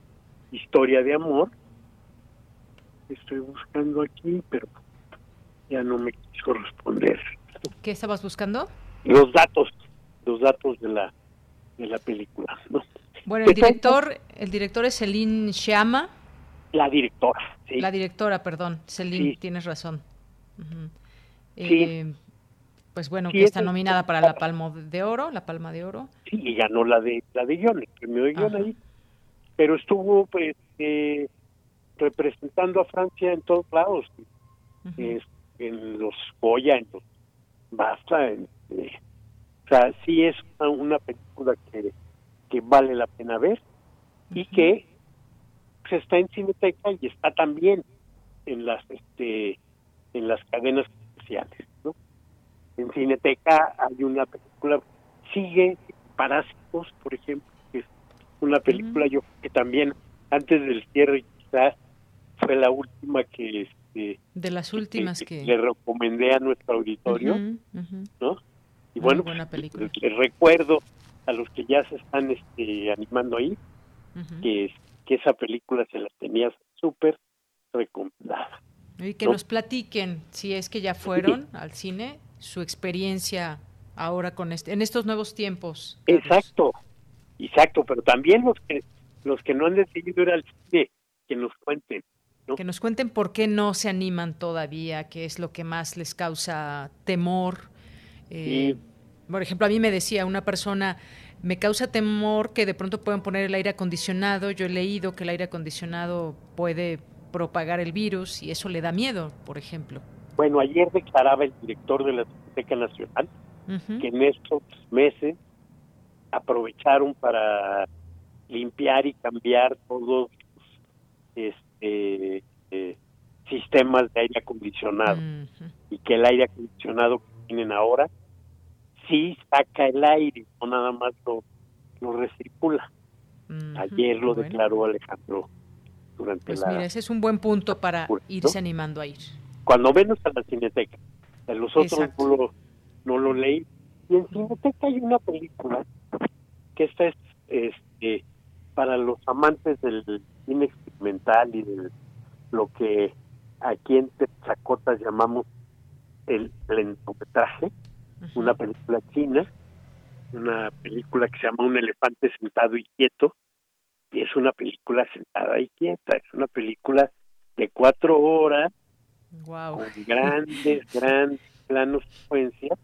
historia de amor estoy buscando aquí, pero ya no me quiso responder. ¿Qué estabas buscando? Los datos, los datos de la de la película. Bueno, el director, el director es Celine Sciamma. La directora, sí. La directora, perdón, Celine, tienes razón. Eh, pues bueno, que está nominada para la Palma de Oro, la Palma de Oro. Sí, y ganó la de la de guion, el premio de guion ahí. Pero estuvo pues eh, representando a Francia en todos lados, en los Goya, en los Basta, en, eh, o sea, sí es una, película que, que vale la pena ver y que se está en Cineteca y está también en las este en las cadenas especiales, ¿no? En Cineteca hay una película sigue Parásitos, por ejemplo, que es una película yo que también antes del cierre quizás fue la última que este de las últimas que, le recomendé a nuestro auditorio no y bueno buena película. les recuerdo a los que ya se están este animando ahí que, que esa película se la tenía súper recomendada. Y que nos platiquen, si es que ya fueron al cine, su experiencia ahora con este, en estos nuevos tiempos. Exacto, exacto, pero también los que los que no han decidido ir al cine, que nos cuenten. Que nos cuenten por qué no se animan todavía, qué es lo que más les causa temor. Eh, por ejemplo, a mí me decía una persona, me causa temor que de pronto puedan poner el aire acondicionado. Yo he leído que el aire acondicionado puede propagar el virus y eso le da miedo, por ejemplo. Bueno, ayer declaraba el director de la Biblioteca Nacional que en estos meses aprovecharon para limpiar y cambiar todos este, eh, sistemas de aire acondicionado y que el aire acondicionado que tienen ahora sí saca el aire, no nada más lo, lo recircula. Ayer lo declaró Alejandro durante pues la... Mira, ese es un buen punto para irse animando a ir. Cuando menos a la cineteca. En los otros no lo, no lo leí. Y en cineteca hay una película que esta es este, para los amantes del cine experimental y de lo que aquí en Tezacotas llamamos el lentometraje, una película china, una película que se llama Un elefante sentado y quieto, y es una película sentada y quieta, es una película de cuatro horas, con grandes, grandes planos secuencias,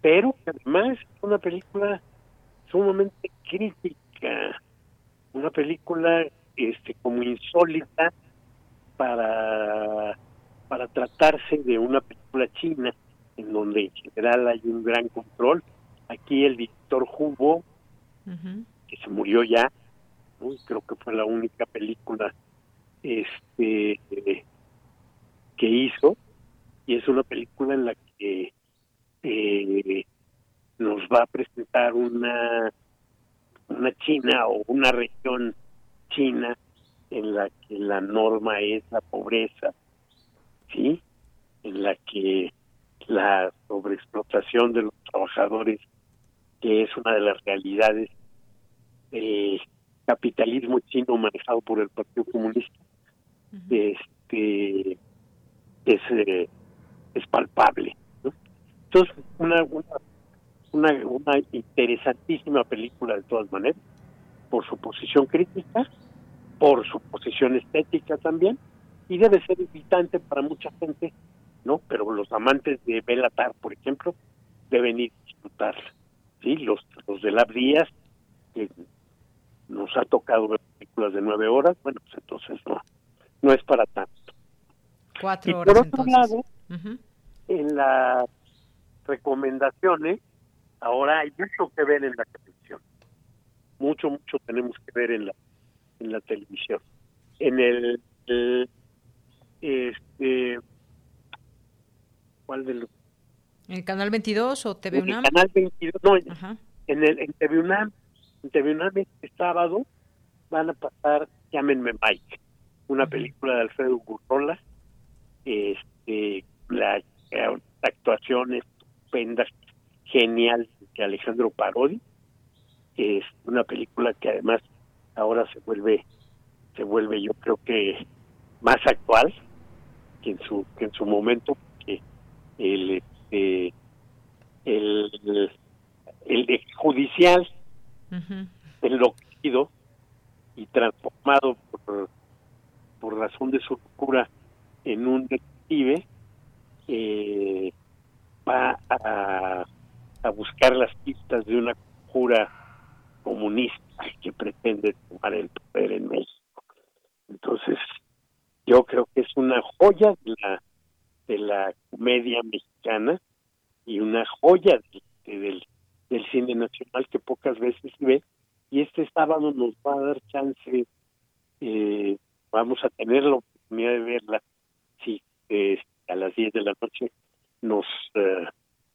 pero además es una película sumamente crítica, una película este como insólita para para tratarse de una película china en donde en general hay un gran control. Aquí el director Hugo, que se murió ya, creo que fue la única película este que hizo y es una película en la que eh, nos va a presentar una una China o una región china en la que la norma es la pobreza, ¿sí? En la que la sobreexplotación de los trabajadores, que es una de las realidades del capitalismo chino manejado por el Partido Comunista, este es, eh, es palpable. Entonces, una, una, una interesantísima película de todas maneras, por su posición crítica, por su posición estética también, y debe ser invitante para mucha gente, ¿no? Pero los amantes de Belatar, por ejemplo, deben ir a disfrutarla. ¿sí? Los, los de Lab Díaz, que nos ha tocado ver películas de nueve horas, bueno, pues entonces no, no es para tanto. Cuatro y horas. por otro entonces. lado, en las recomendaciones, ahora hay mucho que ver en la televisión. Mucho, mucho tenemos que ver en la en la televisión. En el, el este ¿cuál de los ¿En el canal 22 o TV en UNAM? el canal 22, no, en, en el en TV UNAM, en TV UNAM este sábado van a pasar Llámenme Mike, una película de Alfredo Gurrola, este la, la actuación estupenda, genial de Alejandro Parodi, es una película que además ahora se vuelve se vuelve yo creo que más actual que en su que en su momento el este, el, el, judicial enloquecido y transformado por, por razón de su locura en un detective eh, va a, a buscar las pistas de una conjura comunista que pretende tomar el poder en México. Entonces, yo creo que es una joya de la, de la comedia mexicana y una joya de- del, del cine nacional que pocas veces se ve. Y este sábado nos va a dar chance, eh, vamos a tener la oportunidad de verla, si eh, a las 10 de la noche nos eh,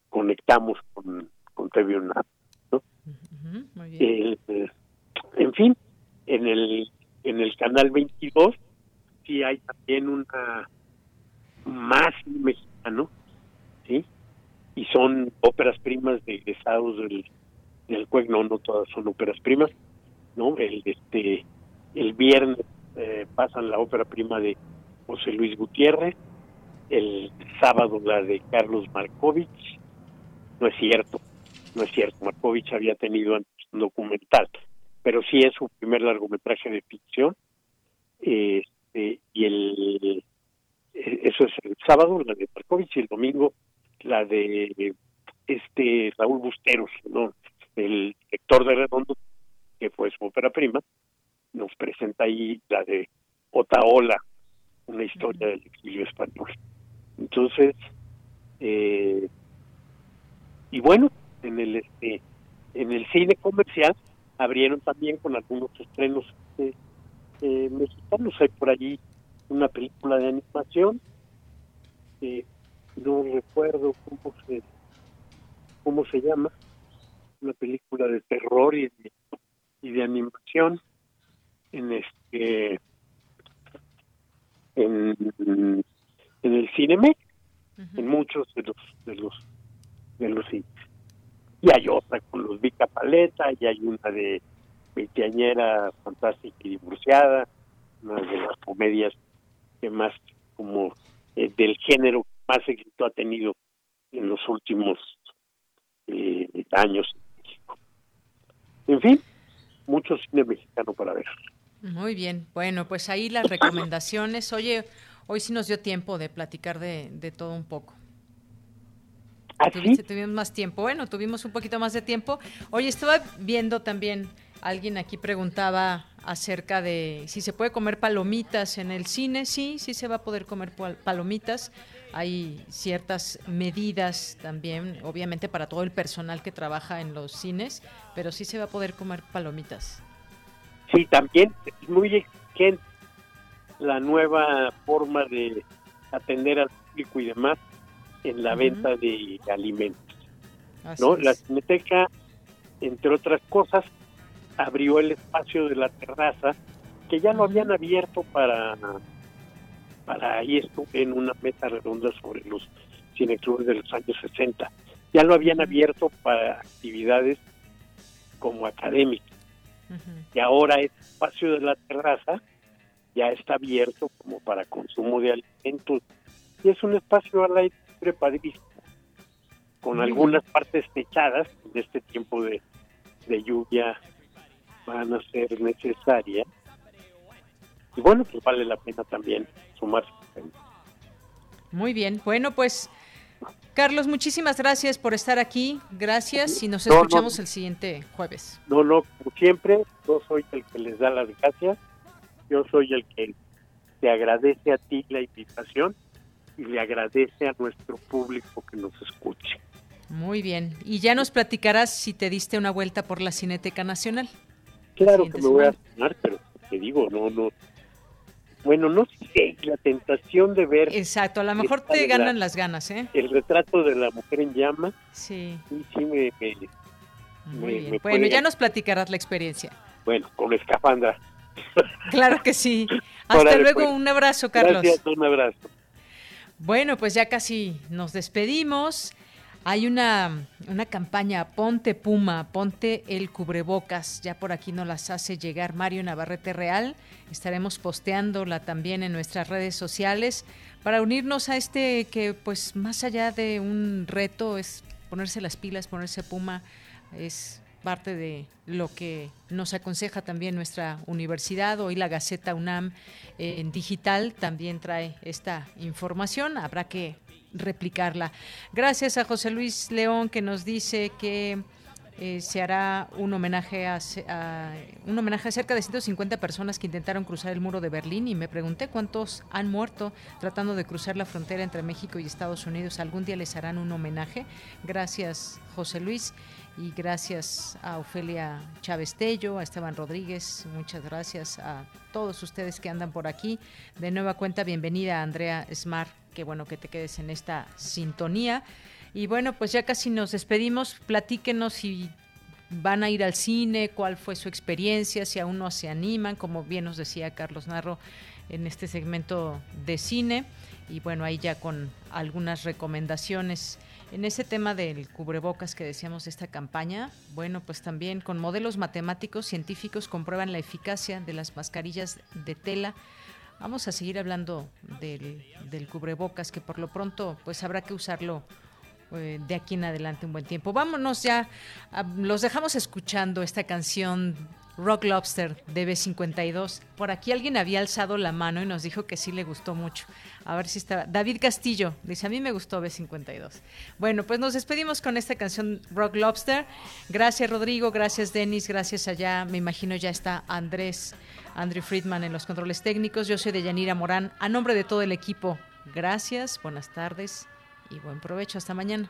conectamos con, con TV UNAM. ¿no? Muy bien. Eh, en fin, en el en el canal 22 sí hay también una más mexicano, ¿sí? Y son óperas primas de egresados del del CUEC, no, no todas son óperas primas, ¿no? El, este, el viernes eh, pasan la ópera prima de José Luis Gutiérrez, el sábado la de Carlos Markovich. No es cierto, no es cierto. Markovich había tenido antes un documental, pero sí es su primer largometraje de ficción. Este, y el eso es el sábado, la de Markovich, y el domingo la de este Raúl Busteros, ¿no? el director de Redondo, que fue su ópera prima, nos presenta ahí la de Otaola, una historia del exilio español. Entonces, eh, y bueno, en el este, en el cine comercial abrieron también con algunos estrenos eh, eh, mexicanos. Hay por allí una película de animación, no recuerdo cómo se cómo se llama, una película de terror y de, y de animación en este en, en el cine en muchos de los de los de los cines. Y hay otra con los Vica Paleta y hay una de veinteañera fantástica y divorciada una de las comedias que más como eh, del género que más éxito ha tenido en los últimos eh, años en fin mucho cine mexicano para ver muy bien, bueno, pues ahí las recomendaciones. Oye, hoy sí nos dio tiempo de platicar de, de todo un poco. ¿Ah, tuvimos más tiempo. Bueno, tuvimos un poquito más de tiempo. Oye, estaba viendo también, alguien aquí preguntaba acerca de si se puede comer palomitas en el cine. Sí, sí se va a poder comer palomitas. Hay ciertas medidas también, obviamente para todo el personal que trabaja en los cines, pero sí se va a poder comer palomitas. Sí, también es muy exigente la nueva forma de atender al público y demás en la venta de alimentos. ¿no? La Cineteca, entre otras cosas, abrió el espacio de la terraza que ya lo habían abierto para para ahí estuve en una mesa redonda sobre los cineclubes de los años 60. Ya lo habían abierto para actividades como académicas. Y ahora ese espacio de la terraza ya está abierto como para consumo de alimentos. Y es un espacio al aire libre padrísimo con algunas partes techadas en este tiempo de, lluvia van a ser necesarias y bueno pues vale la pena también sumarse muy bien bueno pues Carlos, muchísimas gracias por estar aquí. Gracias y nos escuchamos el siguiente jueves. No, no, como siempre, yo soy el que les da las gracias. Yo soy el que te agradece a ti la invitación y le agradece a nuestro público que nos escuche. Muy bien. Y ya nos platicarás si te diste una vuelta por la Cineteca Nacional. Claro que me voy a sonar, pero te digo, no, no, bueno, no sé, la tentación de ver. Exacto, a lo mejor te ganan las ganas, ¿eh? El retrato de la mujer en llama. Sí. Sí, sí me. bueno, ya nos platicarás la experiencia. Bueno, con escafandra. Claro que sí. Hasta luego, pues. un abrazo, Carlos. Gracias, un abrazo. Bueno, pues ya casi nos despedimos. Hay una, una campaña, ponte Puma, ponte el cubrebocas. Ya por aquí nos las hace llegar Mario Navarrete Real. Estaremos posteándola también en nuestras redes sociales para unirnos a este que, pues, más allá de un reto, es ponerse las pilas, ponerse Puma, es parte de lo que nos aconseja también nuestra universidad. Hoy la Gaceta UNAM eh, en digital también trae esta información. Habrá que replicarla. Gracias a José Luis León que nos dice que eh, se hará un homenaje a, un homenaje a cerca de 150 personas que intentaron cruzar el muro de Berlín y me pregunté cuántos han muerto tratando de cruzar la frontera entre México y Estados Unidos. ¿Algún día les harán un homenaje? Gracias, José Luis. Y gracias a Ofelia Chávez Tello, a Esteban Rodríguez, muchas gracias a todos ustedes que andan por aquí. De nueva cuenta, bienvenida Andrea Smart qué bueno que te quedes en esta sintonía. Y bueno, pues ya casi nos despedimos. Platíquenos si van a ir al cine, cuál fue su experiencia, si aún no se animan, como bien nos decía Carlos Narro en este segmento de cine. Y bueno, ahí ya con algunas recomendaciones En ese tema del cubrebocas que decíamos de esta campaña, bueno, pues también con modelos matemáticos científicos comprueban la eficacia de las mascarillas de tela. Vamos a seguir hablando del, del cubrebocas, que por lo pronto pues habrá que usarlo eh, de aquí en adelante un buen tiempo. Vámonos ya, los dejamos escuchando esta canción Rock Lobster de B52. Por aquí alguien había alzado la mano y nos dijo que sí le gustó mucho. A ver si está. David Castillo dice: A mí me gustó B52. Bueno, pues nos despedimos con esta canción Rock Lobster. Gracias, Rodrigo. Gracias, Denis. Gracias allá. Me imagino ya está Andrés, Andrew Friedman en los controles técnicos. Yo soy de Yanira Morán. A nombre de todo el equipo, gracias, buenas tardes y buen provecho. Hasta mañana.